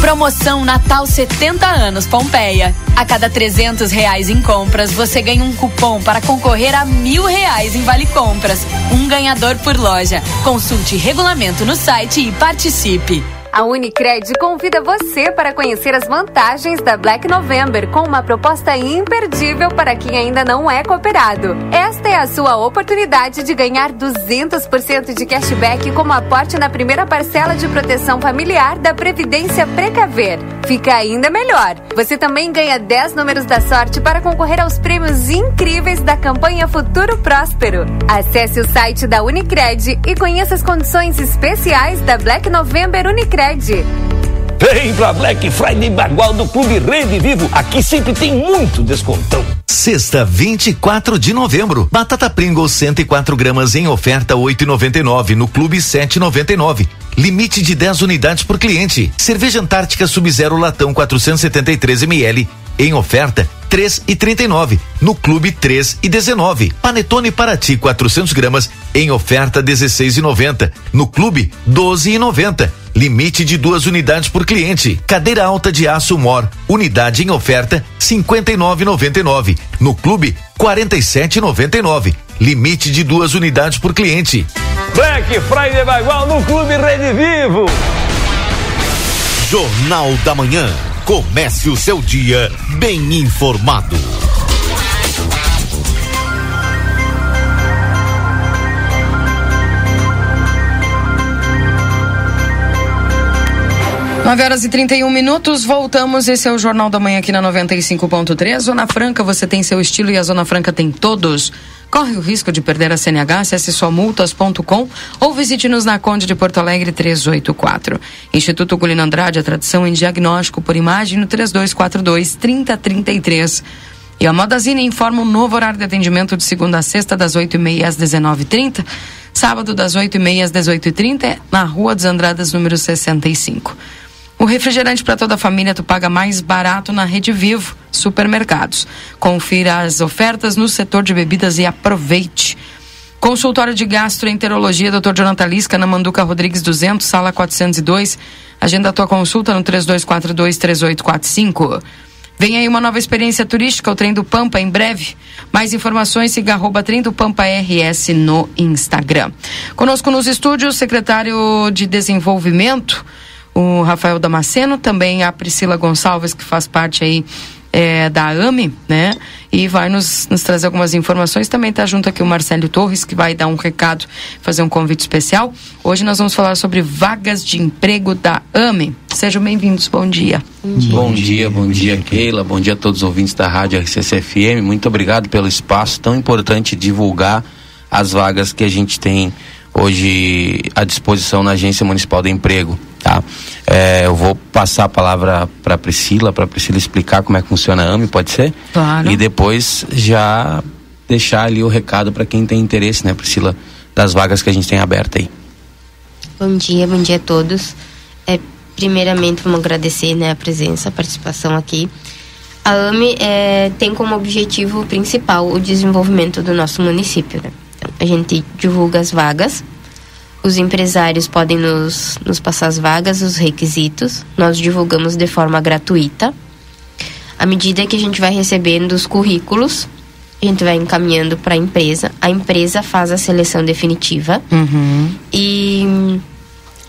Promoção Natal 70 anos Pompeia. A cada 300 reais em compras, você ganha um cupom para concorrer a mil reais em vale compras. Um ganhador por loja. Consulte regulamento no site e participe. A Unicred convida você para conhecer as vantagens da Black November com uma proposta imperdível para quem ainda não é cooperado. Esta é a sua oportunidade de ganhar 200% de cashback como aporte na primeira parcela de proteção familiar da Previdência Precaver. Fica ainda melhor. Você também ganha 10 números da sorte para concorrer aos prêmios incríveis da campanha Futuro Próspero. Acesse o site da Unicred e conheça as condições especiais da Black November Unicred. Vem pra Black Friday Bagual do Clube Rede Vivo. Aqui sempre tem muito descontão. Sexta, 24 de novembro. Batata Pringles 104 gramas em oferta 8,99 no Clube 7,99. Limite de 10 unidades por cliente. Cerveja Antártica Sub-Zero Latão 473 ml em oferta 3 e 39 no Clube 3 e 19. Panetone Paraty 400 gramas em oferta 16 e 90 no Clube 12 e 90. Limite de duas unidades por cliente. Cadeira alta de aço Mor, unidade em oferta 59,99 no Clube 47,99. Limite de duas unidades por cliente. Black Friday Bagual no Clube Rede Vivo. Jornal da Manhã. Comece o seu dia bem informado. Nove horas e 31 minutos, voltamos. Esse é o Jornal da Manhã aqui na 95.3. Zona Franca, você tem seu estilo e a Zona Franca tem todos. Corre o risco de perder a CNH? Acesse somultas.com ou visite-nos na Conde de Porto Alegre 384. Instituto Gulino Andrade, a tradição em diagnóstico por imagem no 3242 3033. E a Modazine informa um novo horário de atendimento de segunda a sexta, das 8h30 às 19h30. Sábado, das 8h30 às 18h30, na Rua dos Andradas, número 65. O refrigerante para toda a família tu paga mais barato na Rede Vivo Supermercados. Confira as ofertas no setor de bebidas e aproveite. Consultório de Gastroenterologia, Dr. Jonathan Lisca, na Manduca Rodrigues 200, sala 402. Agenda a tua consulta no 3242-3845. Vem aí uma nova experiência turística, o Trem do Pampa, em breve. Mais informações, siga arroba Trem do Pampa RS no Instagram. Conosco nos estúdios, secretário de Desenvolvimento, o Rafael Damasceno, também a Priscila Gonçalves, que faz parte aí é, da AME, né? E vai nos, nos trazer algumas informações. Também está junto aqui o Marcelo Torres, que vai dar um recado, fazer um convite especial. Hoje nós vamos falar sobre vagas de emprego da AME. Sejam bem-vindos, bom dia. Bom dia. bom dia, bom dia, Keila. Bom dia a todos os ouvintes da Rádio RCCFM. Muito obrigado pelo espaço tão importante divulgar as vagas que a gente tem hoje à disposição na Agência Municipal de Emprego. Tá? É, eu vou passar a palavra para Priscila, para Priscila explicar como é que funciona a AME, pode ser? Claro. E depois já deixar ali o recado para quem tem interesse, né, Priscila, das vagas que a gente tem aberta aí. Bom dia, bom dia a todos. É, primeiramente, vamos agradecer né, a presença, a participação aqui. A AME é, tem como objetivo principal o desenvolvimento do nosso município. Né? Então, a gente divulga as vagas os empresários podem nos, nos passar as vagas, os requisitos. Nós divulgamos de forma gratuita. À medida que a gente vai recebendo os currículos, a gente vai encaminhando para a empresa. A empresa faz a seleção definitiva Uhum. e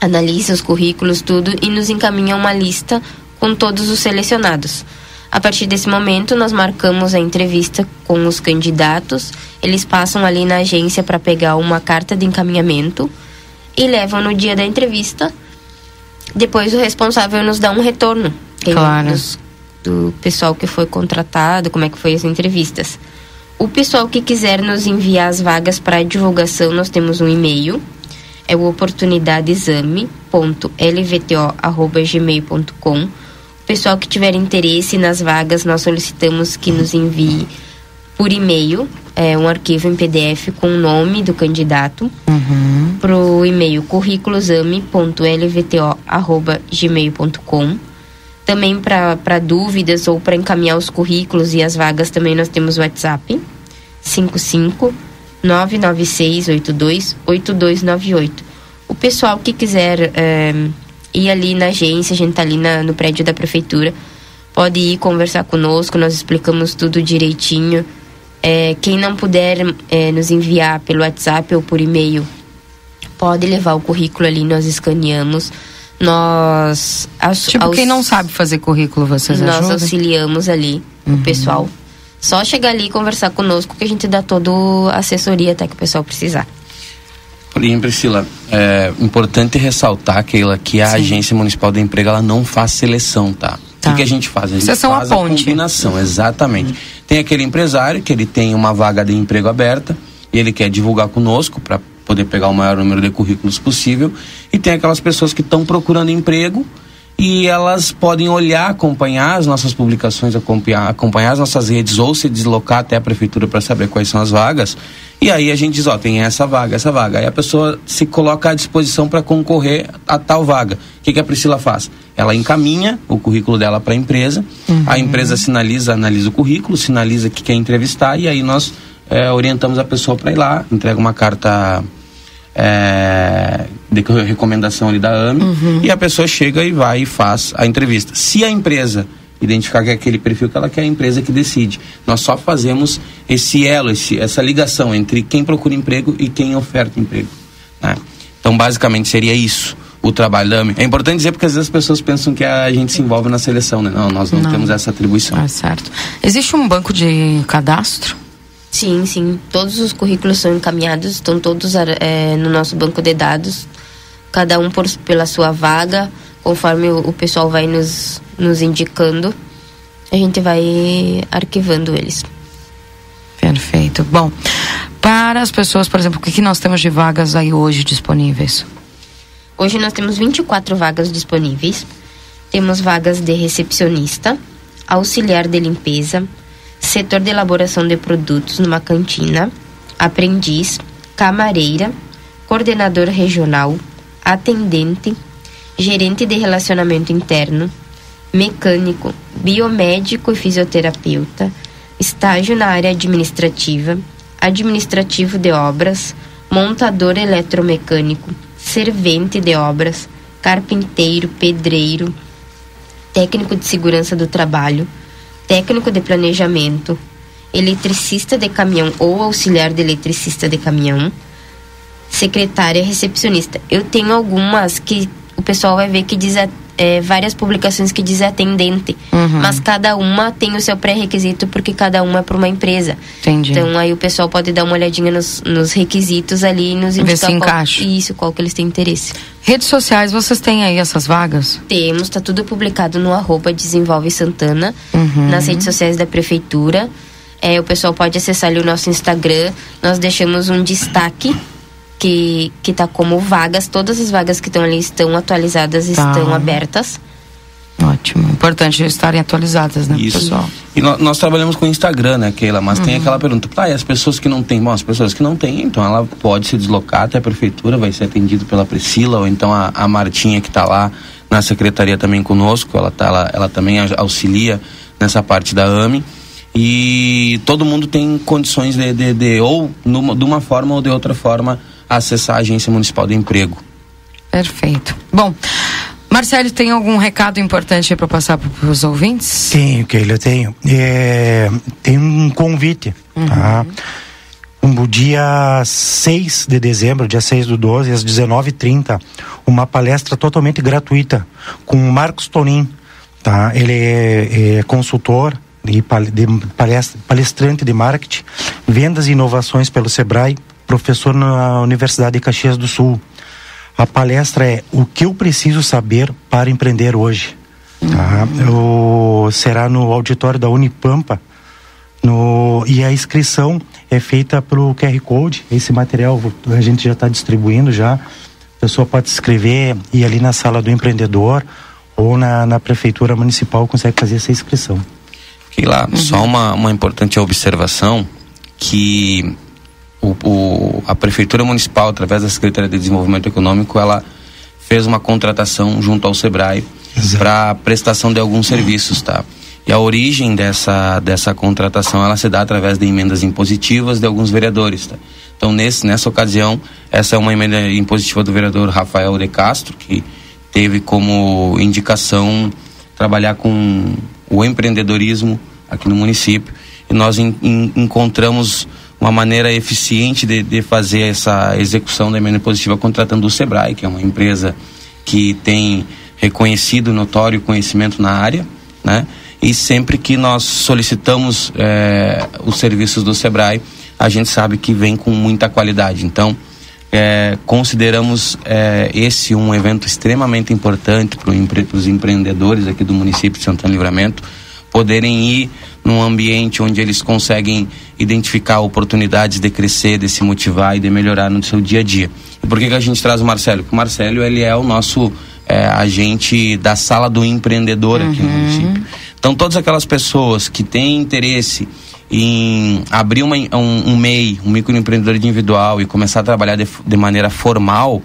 analisa os currículos, tudo, e nos encaminha uma lista com todos os selecionados. A partir desse momento, nós marcamos a entrevista com os candidatos. Eles passam ali na agência para pegar uma carta de encaminhamento e levam no dia da entrevista. Depois o responsável nos dá um retorno. Claro. dos- do pessoal que foi contratado, como é que foi as entrevistas. O pessoal que quiser nos enviar as vagas para divulgação, nós temos um e-mail. é o oportunidadexame.lvto@gmail.com. O pessoal que tiver interesse nas vagas, nós solicitamos que nos envie por e-mail é, um arquivo em PDF com o nome do candidato Uhum. para o e-mail curriculosame.lvto@gmail.com. Também para dúvidas ou para encaminhar os currículos e as vagas também nós temos o WhatsApp 55 996 82 8298. O pessoal que quiser é, ir ali na agência, a gente tá ali na- no prédio da prefeitura, pode ir conversar conosco, nós explicamos tudo direitinho. É, quem não puder é, nos enviar pelo WhatsApp ou por e-mail, pode levar o currículo ali, nós escaneamos. Nós. aus- Tipo, aus- quem não sabe fazer currículo, vocês Nós ajudam? auxiliamos ali o pessoal. Só chegar ali e conversar conosco que a gente dá toda a assessoria até que o pessoal precisar. Porém, Priscila, é importante ressaltar, Keila, que a Agência Municipal do Emprego ela não faz seleção, tá? O que, a gente faz? A gente Vocês são a faz ponte. combinação, exatamente. Tem aquele empresário que ele tem uma vaga de emprego aberta e ele quer divulgar conosco para poder pegar o maior número de currículos possível. E tem aquelas pessoas que estão procurando emprego e elas podem olhar, acompanhar as nossas publicações, acompanhar, acompanhar as nossas redes ou se deslocar até a prefeitura para saber quais são as vagas. E aí a gente diz, ó, tem essa vaga, essa vaga. Aí a pessoa se coloca à disposição para concorrer a tal vaga. O que, que a Priscila faz? Ela encaminha o currículo dela para a empresa, a empresa sinaliza, analisa o currículo, sinaliza que quer entrevistar e aí nós eh, orientamos a pessoa para ir lá, entrega uma carta é, de recomendação ali da AME e a pessoa chega e vai e faz a entrevista. Se a empresa identificar que é aquele perfil que ela quer, é a empresa que decide. Nós só fazemos esse elo, esse, essa ligação entre quem procura emprego e quem oferta emprego. né? Então, basicamente, seria isso o trabalho da AME. É importante dizer porque às vezes as pessoas pensam que a gente se envolve na seleção, né? Não, nós não, Não. temos essa atribuição. Ah, certo. Existe um banco de cadastro? Sim, sim. Todos os currículos são encaminhados, estão todos eh, no nosso banco de dados, cada um por, pela sua vaga, conforme o, o pessoal vai nos, nos indicando, a gente vai arquivando eles. Perfeito. Bom, para as pessoas, por exemplo, o que, que nós temos de vagas aí hoje disponíveis? Hoje nós temos 24 vagas disponíveis. Temos vagas de recepcionista, auxiliar de limpeza, setor de elaboração de produtos numa cantina, aprendiz, camareira, coordenador regional, atendente, gerente de relacionamento interno, mecânico, biomédico e fisioterapeuta, estágio na área administrativa, administrativo de obras, montador eletromecânico, servente de obras, carpinteiro, pedreiro, técnico de segurança do trabalho, técnico de planejamento, eletricista de caminhão ou auxiliar de eletricista de caminhão, secretária recepcionista. Eu tenho algumas que o pessoal vai ver que diz é, várias publicações que diz atendente, Uhum. mas cada uma tem o seu pré-requisito porque cada uma é para uma empresa. Entendi. Então aí o pessoal pode dar uma olhadinha nos, nos requisitos ali e nos Ver indicar se qual, isso, qual que eles têm interesse. Redes sociais, vocês têm aí essas vagas? Temos, tá tudo publicado no arroba Desenvolve Santana, Uhum. nas redes sociais da prefeitura. É, o pessoal pode acessar ali o nosso Instagram. Nós deixamos um destaque que, que tá como vagas. Todas as vagas que estão ali estão atualizadas, Tá. estão abertas. Ótimo. Importante estarem atualizadas, né, Isso. pessoal? E nó- nós, trabalhamos com o Instagram, né, Keila? Mas tem Uhum. aquela pergunta, tá, e as pessoas que não têm? Bom, as pessoas que não têm, então ela pode se deslocar até a prefeitura, vai ser atendido pela Priscila, ou então a, a Martinha que está lá na secretaria também conosco, ela, tá, ela, ela também auxilia nessa parte da AME. E todo mundo tem condições de, de, de ou numa, de uma forma ou de outra forma, acessar a Agência Municipal de Emprego. Perfeito. Bom, Marcelo, tem algum recado importante para passar para os ouvintes? Tenho, Keila, eu tenho. É, tem um convite, tá? No dia 6 de dezembro, dia 6 do 12, às 19h30, uma palestra totalmente gratuita com o Marcos Tonin, tá? Ele é, é consultor e palestrante de marketing, vendas e inovações pelo Sebrae, professor na Universidade de Caxias do Sul. A palestra é O que eu preciso saber para empreender hoje. Tá? O, será no auditório da Unipampa. No, e a inscrição é feita pelo QR Code. Esse material a gente já está distribuindo já. pessoa pode se inscrever e ali na sala do empreendedor ou na, na prefeitura municipal consegue fazer essa inscrição. E lá, só uma, uma importante observação que o, o, a prefeitura municipal, através da Secretaria de Desenvolvimento Econômico, ela fez uma contratação junto ao Sebrae para prestação de alguns serviços, tá? E a origem dessa, dessa contratação ela se dá através de emendas impositivas de alguns vereadores. Tá? Então, nesse, nessa ocasião, essa é uma emenda impositiva do vereador Rafael de Castro, que teve como indicação trabalhar com o empreendedorismo aqui no município. E nós encontramos uma maneira eficiente de, de fazer essa execução da emenda impositiva contratando o Sebrae, que é uma empresa que tem reconhecido notório conhecimento na área, né? E sempre que nós solicitamos eh, os serviços do Sebrae, a gente sabe que vem com muita qualidade. Então, eh, consideramos eh, esse um evento extremamente importante para empre os empreendedores aqui do município de Santana Livramento poderem ir num ambiente onde eles conseguem identificar oportunidades de crescer, de se motivar e de melhorar no seu dia a dia. E por que, que a gente traz o Marcelo? Porque o Marcelo ele é o nosso é, agente da sala do empreendedor aqui no município. Então todas aquelas pessoas que têm interesse em abrir uma, um, um MEI, um microempreendedor individual e começar a trabalhar de, de maneira formal,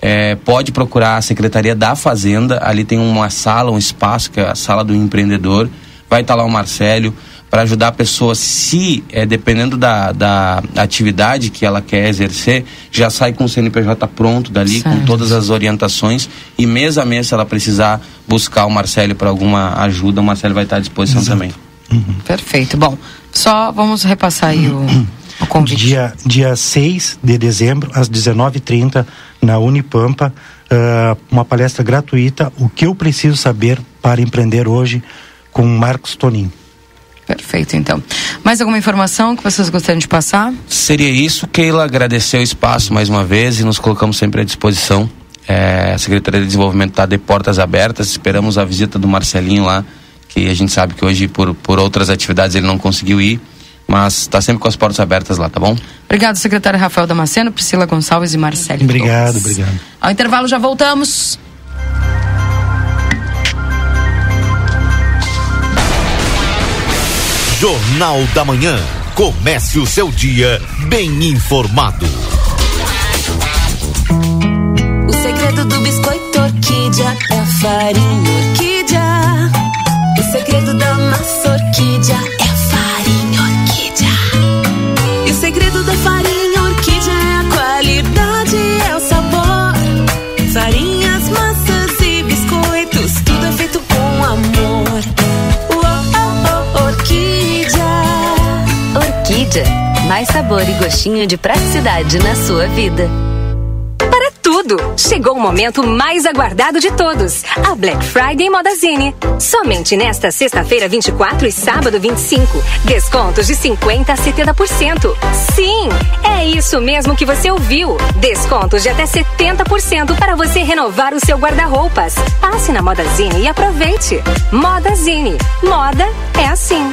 é, pode procurar a Secretaria da Fazenda, ali tem uma sala, um espaço, que é a sala do empreendedor, vai estar lá o Marcelo para ajudar a pessoa, se é, dependendo da, da atividade que ela quer exercer, já sai com o CNPJ pronto dali, Certo. com todas as orientações, e mês a mês, se ela precisar buscar o Marcelo para alguma ajuda, o Marcelo vai estar à disposição também. Perfeito. Bom, só vamos repassar aí o, o convite. Dia, dia 6 de dezembro, às 19h30, na Unipampa, ah, uma palestra gratuita, O que eu preciso saber para empreender hoje, com Marcos Tonin. Perfeito, então. Mais alguma informação que vocês gostariam de passar? Seria isso, Keila, agradecer o espaço mais uma vez e nos colocamos sempre à disposição. É, a Secretaria de Desenvolvimento está de portas abertas, esperamos a visita do Marcelinho lá, que a gente sabe que hoje, por, por outras atividades, ele não conseguiu ir, mas está sempre com as portas abertas lá, tá bom? Obrigado, secretário Rafael Damasceno, Priscila Gonçalves e Marcelo. Obrigado, obrigado. Ao intervalo já voltamos. Jornal da Manhã. Comece o seu dia bem informado. O segredo do biscoito orquídea é a farinha orquídea. O segredo da massa orquídea é Mais sabor e gostinho de praticidade na sua vida. Para tudo! Chegou o momento mais aguardado de todos, a Black Friday Modazine. Somente nesta sexta-feira 24 e sábado 25, descontos de 50 a 70%. Sim, é isso mesmo que você ouviu. Descontos de até 70% para você renovar o seu guarda-roupas. Passe na Modazine e aproveite. Modazine. Moda é assim.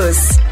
News.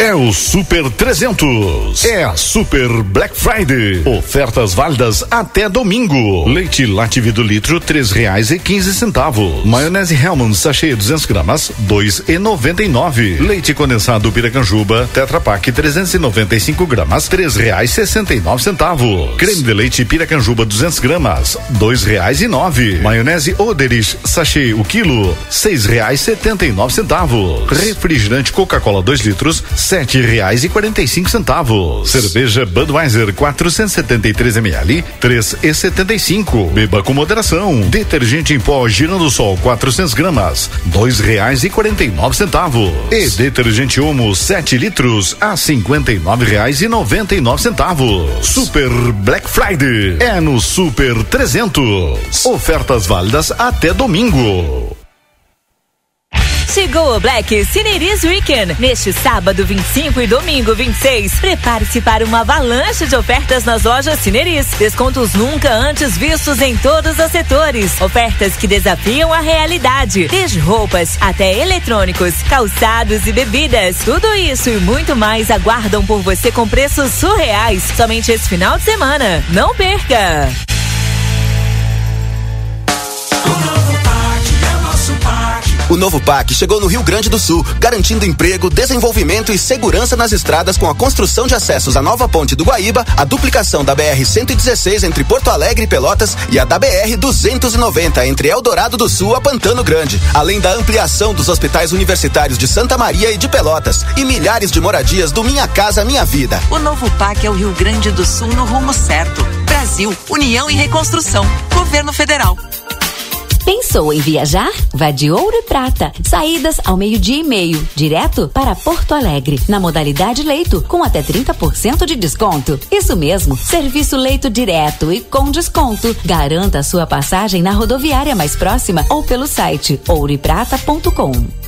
É o Super 300. É a Super Black Friday. Ofertas válidas até domingo. Leite Lativi do litro, três reais e quinze centavos. Maionese Hellman sachê 200 gramas, dois e noventa e nove. Leite condensado Piracanjuba, Tetra Pak 395 gramas, três reais sessenta e nove centavos. Creme de leite Piracanjuba 200 gramas, dois reais e nove. Maionese Oderich sachê o quilo, seis reais setenta e nove centavos. Refrigerante Coca-Cola 2 litros, sete reais e quarenta e cinco centavos. Cerveja Budweiser 473 ml, três e setenta e cinco. Beba com moderação. Detergente em pó Girando Sol 400 gramas, dois reais e quarenta e nove centavos. E detergente Omo 7 litros a cinquenta e nove reais e noventa e nove centavos. Super Black Friday é no Super 300. Ofertas válidas até domingo. Chegou o Black Cineris Weekend. Neste sábado 25 e domingo 26, prepare-se para uma avalanche de ofertas nas lojas Cineris. Descontos nunca antes vistos em todos os setores. Ofertas que desafiam a realidade. Desde roupas até eletrônicos, calçados e bebidas. Tudo isso e muito mais aguardam por você com preços surreais somente esse final de semana. Não perca! O novo PAC chegou no Rio Grande do Sul, garantindo emprego, desenvolvimento e segurança nas estradas com a construção de acessos à nova ponte do Guaíba, a duplicação da BR-116 entre Porto Alegre e Pelotas e a da BR-290 entre Eldorado do Sul a Pantano Grande, além da ampliação dos hospitais universitários de Santa Maria e de Pelotas e milhares de moradias do Minha Casa Minha Vida. O novo PAC é o Rio Grande do Sul no rumo certo. Brasil, União e Reconstrução. Governo Federal. Pensou em viajar? Vá de Ouro e Prata. Saídas ao meio-dia e meio, direto para Porto Alegre, na modalidade leito, com até 30% de desconto. Isso mesmo, serviço leito direto e com desconto. Garanta sua passagem na rodoviária mais próxima ou pelo site ouroeprata.com.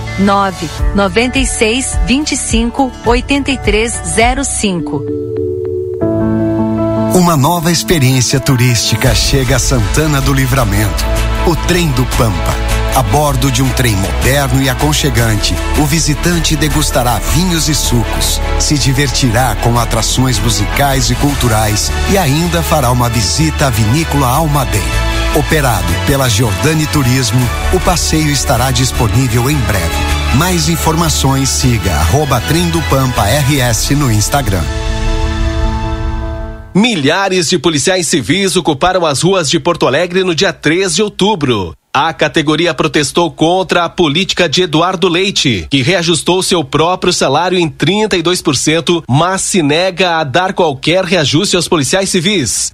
9 96 25 8305. Uma nova experiência turística chega a Santana do Livramento. O Trem do Pampa. A bordo de um trem moderno e aconchegante, o visitante degustará vinhos e sucos, se divertirá com atrações musicais e culturais e ainda fará uma visita à vinícola Almadeira. Operado pela Giordani Turismo, o passeio estará disponível em breve. Mais informações siga arroba Trem do Pampa RS no Instagram. Milhares de policiais civis ocuparam as ruas de Porto Alegre no dia 3 de outubro. A categoria protestou contra a política de Eduardo Leite, que reajustou seu próprio salário em 32%, mas se nega a dar qualquer reajuste aos policiais civis.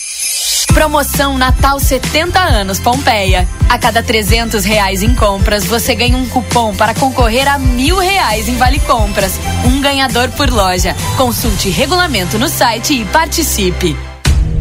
Promoção Natal 70 anos Pompeia. A cada 300 reais em compras, você ganha um cupom para concorrer a mil reais em vale compras. Um ganhador por loja. Consulte regulamento no site e participe.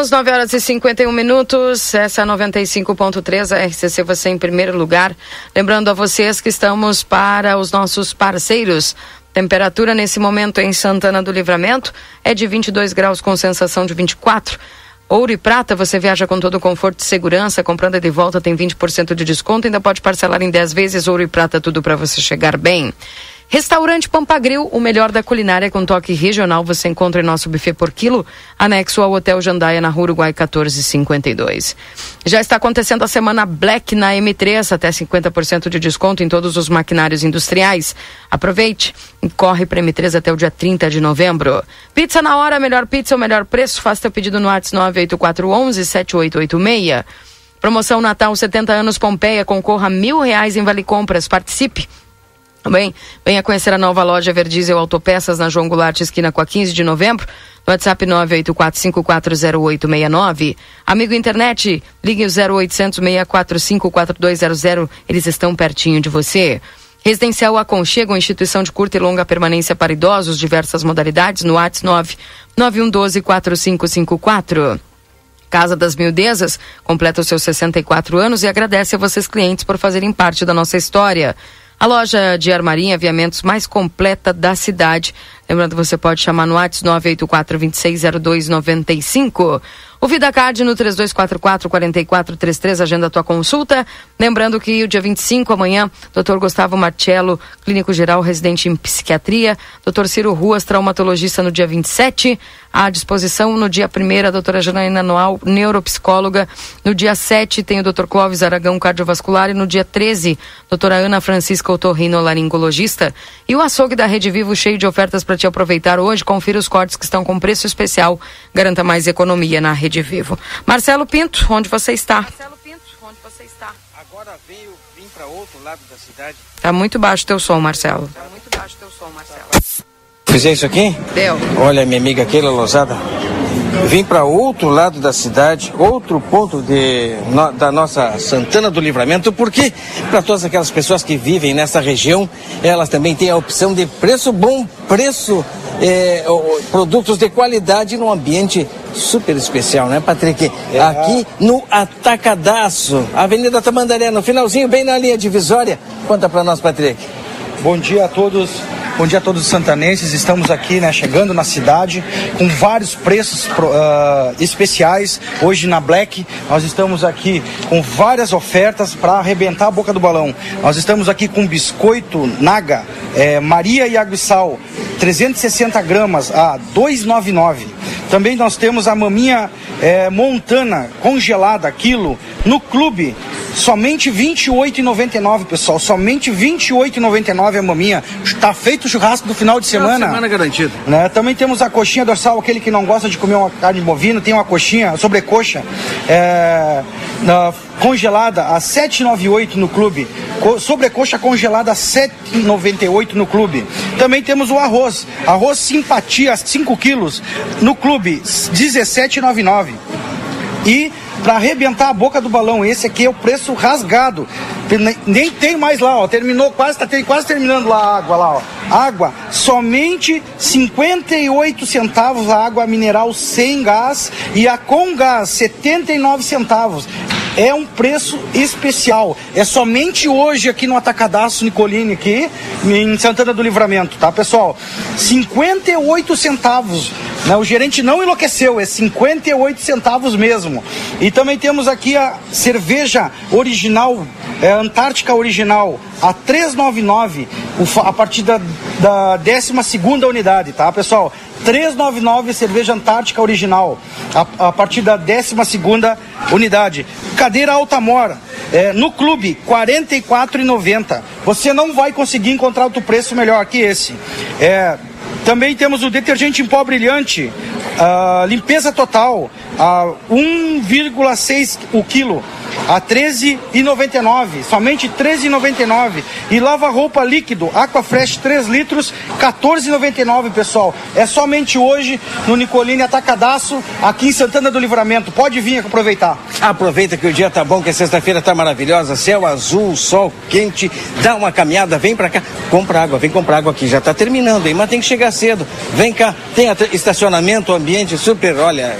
Voltamos 9 horas e 51 minutos. Essa é a 95.3, a RCC você em primeiro lugar. Lembrando a vocês que estamos para os nossos parceiros. Temperatura nesse momento em Santana do Livramento é de 22 graus com sensação de 24. Ouro e prata, você viaja com todo o conforto e segurança. Comprando de volta tem 20% de desconto. Ainda pode parcelar em 10 vezes. Ouro e prata, tudo para você chegar bem. Restaurante Pampagril, o melhor da culinária com toque regional, você encontra em nosso buffet por quilo, anexo ao Hotel Jandaia na Rua Uruguai 1452. Já está acontecendo a semana Black na M3, até 50% de desconto em todos os maquinários industriais. Aproveite e corre para M3 até o dia 30 de novembro. Pizza na hora, melhor pizza, o melhor preço. Faça teu pedido no WhatsApp 98411 7886. Promoção Natal 70 anos Pompeia, concorra a mil reais em Vale Compras. Participe! Bem, venha conhecer a nova loja Verdiesel Autopeças na João Goulart, esquina com a 15 de novembro. No WhatsApp 984540869. Amigo internet, ligue o 0800 645 4200. Eles estão pertinho de você. Residencial Aconchego, instituição de curta e longa permanência para idosos, diversas modalidades, no WhatsApp 9 9112 4554. Casa das Mildezas completa os seus 64 anos e agradece a vocês clientes por fazerem parte da nossa história. A loja de armarinha e aviamentos mais completa da cidade. Lembrando, você pode chamar no WhatsApp 984 260295. O VidaCard no 3244-4433, agenda a tua consulta. Lembrando que o dia 25, amanhã, Dr. Gustavo Marcello, clínico geral, residente em psiquiatria. Dr. Ciro Ruas, traumatologista, no dia 27. À disposição no dia 1 a doutora Janaína Noal, neuropsicóloga. No dia 7 tem o Dr. Clóvis Aragão, cardiovascular. E no dia 13, doutora Ana Francisca Otorrino, laringologista. E o açougue da Rede Vivo, cheio de ofertas para te aproveitar hoje. Confira os cortes que estão com preço especial. Garanta mais economia na Rede Vivo. Marcelo Pinto, onde você está? Marcelo Pinto, onde você está? Agora veio, vim para outro lado da cidade. Tá muito baixo teu som, Marcelo. Tá muito baixo teu som, Marcelo. Fizer isso aqui? Deu. Olha, minha amiga Keila Lozada. Vim para outro lado da cidade, outro ponto de, no, da nossa Santana do Livramento, porque para todas aquelas pessoas que vivem nessa região, elas também têm a opção de preço bom, preço, é, produtos de qualidade num ambiente super especial, né, Patrick? É. Aqui no Atacadaço, Avenida Tamandaré, no finalzinho, bem na linha divisória. Conta para nós, Patrick. Bom dia a todos. Bom dia a todos os santanenses. Estamos aqui, né, chegando na cidade com vários preços uh, especiais. Hoje na Black, nós estamos aqui com várias ofertas para arrebentar a boca do balão. Nós estamos aqui com biscoito Naga, é, Maria e Água e Sal, 360 gramas a 299. Também nós temos a maminha é, Montana congelada, quilo, no clube Somente R$ 28,99, pessoal. Somente R$ 28,99 a maminha. Está feito o churrasco do final de semana. semana garantido. Né? Também temos a coxinha dorsal, aquele que não gosta de comer uma carne bovina, tem uma coxinha, sobrecoxa, é, na, congelada a 7,98 no clube. Co sobrecoxa congelada a 7,98 no clube. Também temos o arroz. Arroz simpatia, 5 quilos, no clube, 17,99. E para arrebentar a boca do balão. Esse aqui é o preço rasgado. Nem tem mais lá, ó. Terminou quase, tá quase terminando lá a água lá, ó. Água, somente 58 centavos a água mineral sem gás e a com gás 79 centavos. É um preço especial. É somente hoje aqui no Atacadaço Nicolini, aqui em Santana do Livramento, tá, pessoal? 58 centavos. Né? O gerente não enlouqueceu, é 58 centavos mesmo. E também temos aqui a cerveja original, é, Antártica Original, a 399, o fa- a partir da, da 12 unidade, tá, pessoal? 399 cerveja Antártica Original, a, a partir da 12 unidade. Cadeira Altamora, é, no clube, R$ 44,90. Você não vai conseguir encontrar outro preço melhor que esse. É, também temos o detergente em pó brilhante, limpeza total, a 1,6 o quilo, a 13,99, somente 13,99. E lava-roupa líquido, Aquafresh 3 litros, 14,99, pessoal. É somente hoje no Nicolini Atacadaço, aqui em Santana do Livramento. Pode vir aproveitar. Aproveita que o dia tá bom, que a sexta-feira tá maravilhosa, céu azul, sol quente, dá uma caminhada, vem pra cá, compra água, vem comprar água aqui, já tá terminando, hein? Mas tem que chegar cedo. Vem cá, tem estacionamento, ambiente super, olha,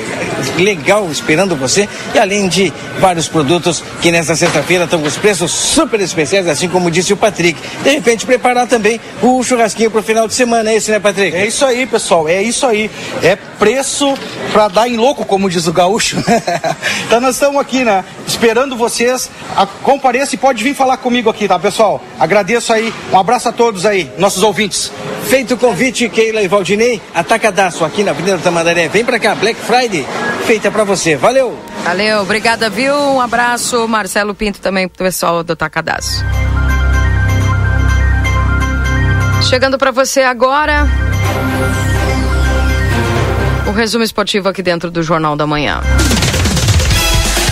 legal esperando você e além de vários produtos que nessa sexta-feira estão com os preços super especiais, assim como disse o Patrick. De repente preparar também o churrasquinho pro final de semana, é esse, né, Patrick? É isso aí, pessoal, é isso aí. É preço pra dar em louco, como diz o gaúcho. *laughs* então nós estamos aqui, né? Esperando vocês. A, compareça e pode vir falar comigo aqui, tá, pessoal? Agradeço aí. Um abraço a todos aí, nossos ouvintes. Feito o convite, Keila e Valdinei, atacadaço aqui na Avenida Tamandaré. Vem pra cá, Black Friday, feita pra você. Valeu! Valeu, obrigada, viu? Um abraço, Marcelo Pinto também pro pessoal do Tacadaço. Chegando para você agora. O resumo esportivo aqui dentro do Jornal da Manhã.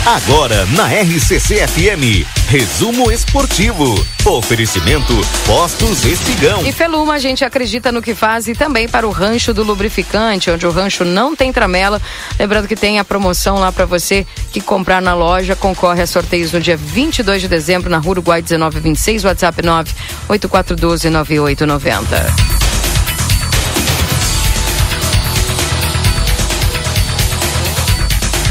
Agora na RCC FM, resumo esportivo. Oferecimento Postos Espigão. E Feluma, a gente acredita no que faz e também para o Rancho do Lubrificante, onde o rancho não tem tramela. Lembrando que tem a promoção lá para você que comprar na loja, concorre a sorteios no dia 22 de dezembro na Rua Uruguai 1926, WhatsApp 98412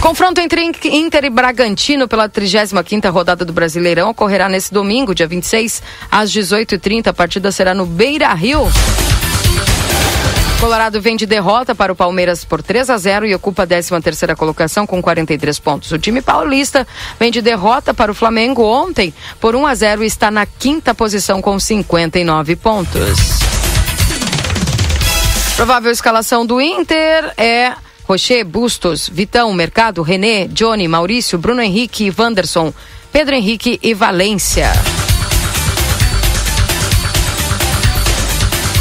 Confronto entre Inter e Bragantino pela 35ª rodada do Brasileirão ocorrerá nesse domingo, dia 26, às 18h30. A partida será no Beira Rio. Colorado vem de derrota para o Palmeiras por 3 a 0 e ocupa a 13ª colocação com 43 pontos. O time paulista vem de derrota para o Flamengo ontem por 1 a 0 e está na quinta posição com 59 pontos. Provável escalação do Inter é Rocher, Bustos, Vitão, Mercado, René, Johnny, Maurício, Bruno Henrique, Wanderson, Pedro Henrique e Valência.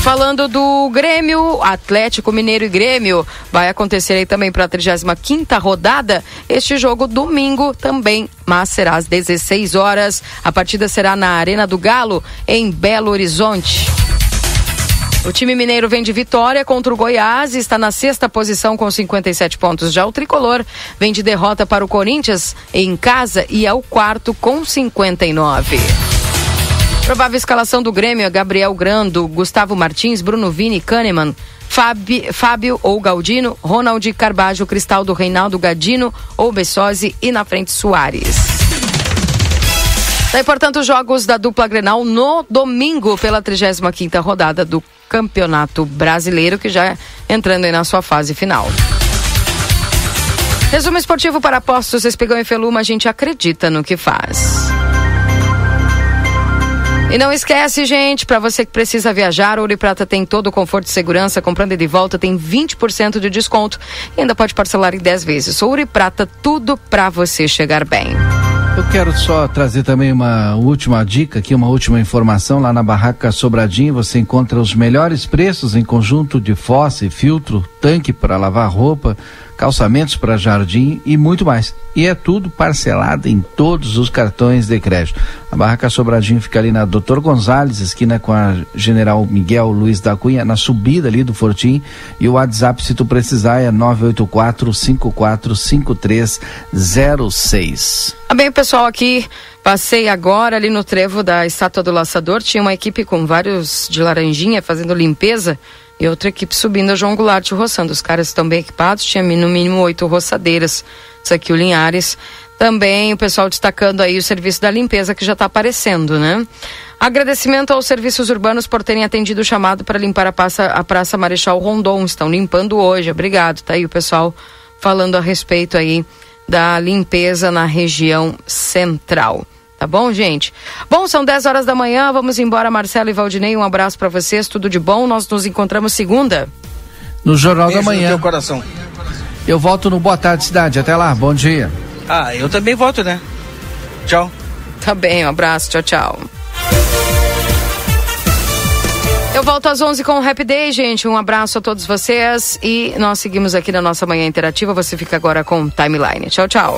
Falando do Grêmio, Atlético Mineiro e Grêmio, vai acontecer aí também para a 35ª rodada. Este jogo domingo também, mas será às 16 horas. A partida será na Arena do Galo, em Belo Horizonte. O time mineiro vem de vitória contra o Goiás e está na sexta posição com 57 pontos. Já o tricolor vem de derrota para o Corinthians em casa e é o quarto com 59. Provável escalação do Grêmio é Gabriel Grando, Gustavo Martins, Bruno Vini, Kahneman, Fábio, Fábio ou Galdino, Ronald Carbajo, Cristaldo Reinaldo Gadino ou Bessosi e na frente Soares. Daí, portanto, os jogos da dupla Grenal no domingo pela 35ª rodada do Campeonato Brasileiro, que já entrando aí na sua fase final. Resumo esportivo para apostos, Espigão e Feluma, a gente acredita no que faz. E não esquece, gente, para você que precisa viajar, Ouro e Prata tem todo o conforto e segurança. Comprando e de volta tem 20% de desconto e ainda pode parcelar em 10 vezes. Ouro e Prata, tudo para você chegar bem. Eu quero só trazer também uma última dica aqui, uma última informação. Lá na Barraca Sobradinho você encontra os melhores preços em conjunto de fossa e filtro, tanque para lavar roupa, calçamentos para jardim e muito mais. E é tudo parcelado em todos os cartões de crédito. A Barraca Sobradinho fica ali na Doutor Gonzalez, esquina com a General Miguel Luiz da Cunha, na subida ali do Fortim. E o WhatsApp, se tu precisar, é 984 545306. Tá bem, pessoal, aqui passei agora ali no trevo da Estátua do Laçador. Tinha uma equipe com vários de laranjinha fazendo limpeza e outra equipe subindo a João Goulart roçando. Os caras estão bem equipados, tinha no mínimo oito roçadeiras. Isso aqui o Linhares Também o pessoal destacando aí o serviço da limpeza que já está aparecendo, né? Agradecimento aos serviços urbanos por terem atendido o chamado para limpar a praça, a praça Marechal Rondon. Estão limpando hoje. Obrigado. Tá aí o pessoal falando a respeito aí da limpeza na região central. Tá bom, gente? Bom, são 10 horas da manhã. Vamos embora, Marcelo e Valdinei. Um abraço para vocês. Tudo de bom. Nós nos encontramos segunda. No Jornal Beijo da no Manhã. teu coração. Eu volto no Boa Tarde Cidade. Até lá. Bom dia. Ah, eu também voto, né? Tchau. Tá bem, um abraço. Tchau, tchau. Eu volto às 11 com o Happy Day, gente. Um abraço a todos vocês e nós seguimos aqui na nossa manhã interativa. Você fica agora com Timeline. Tchau, tchau.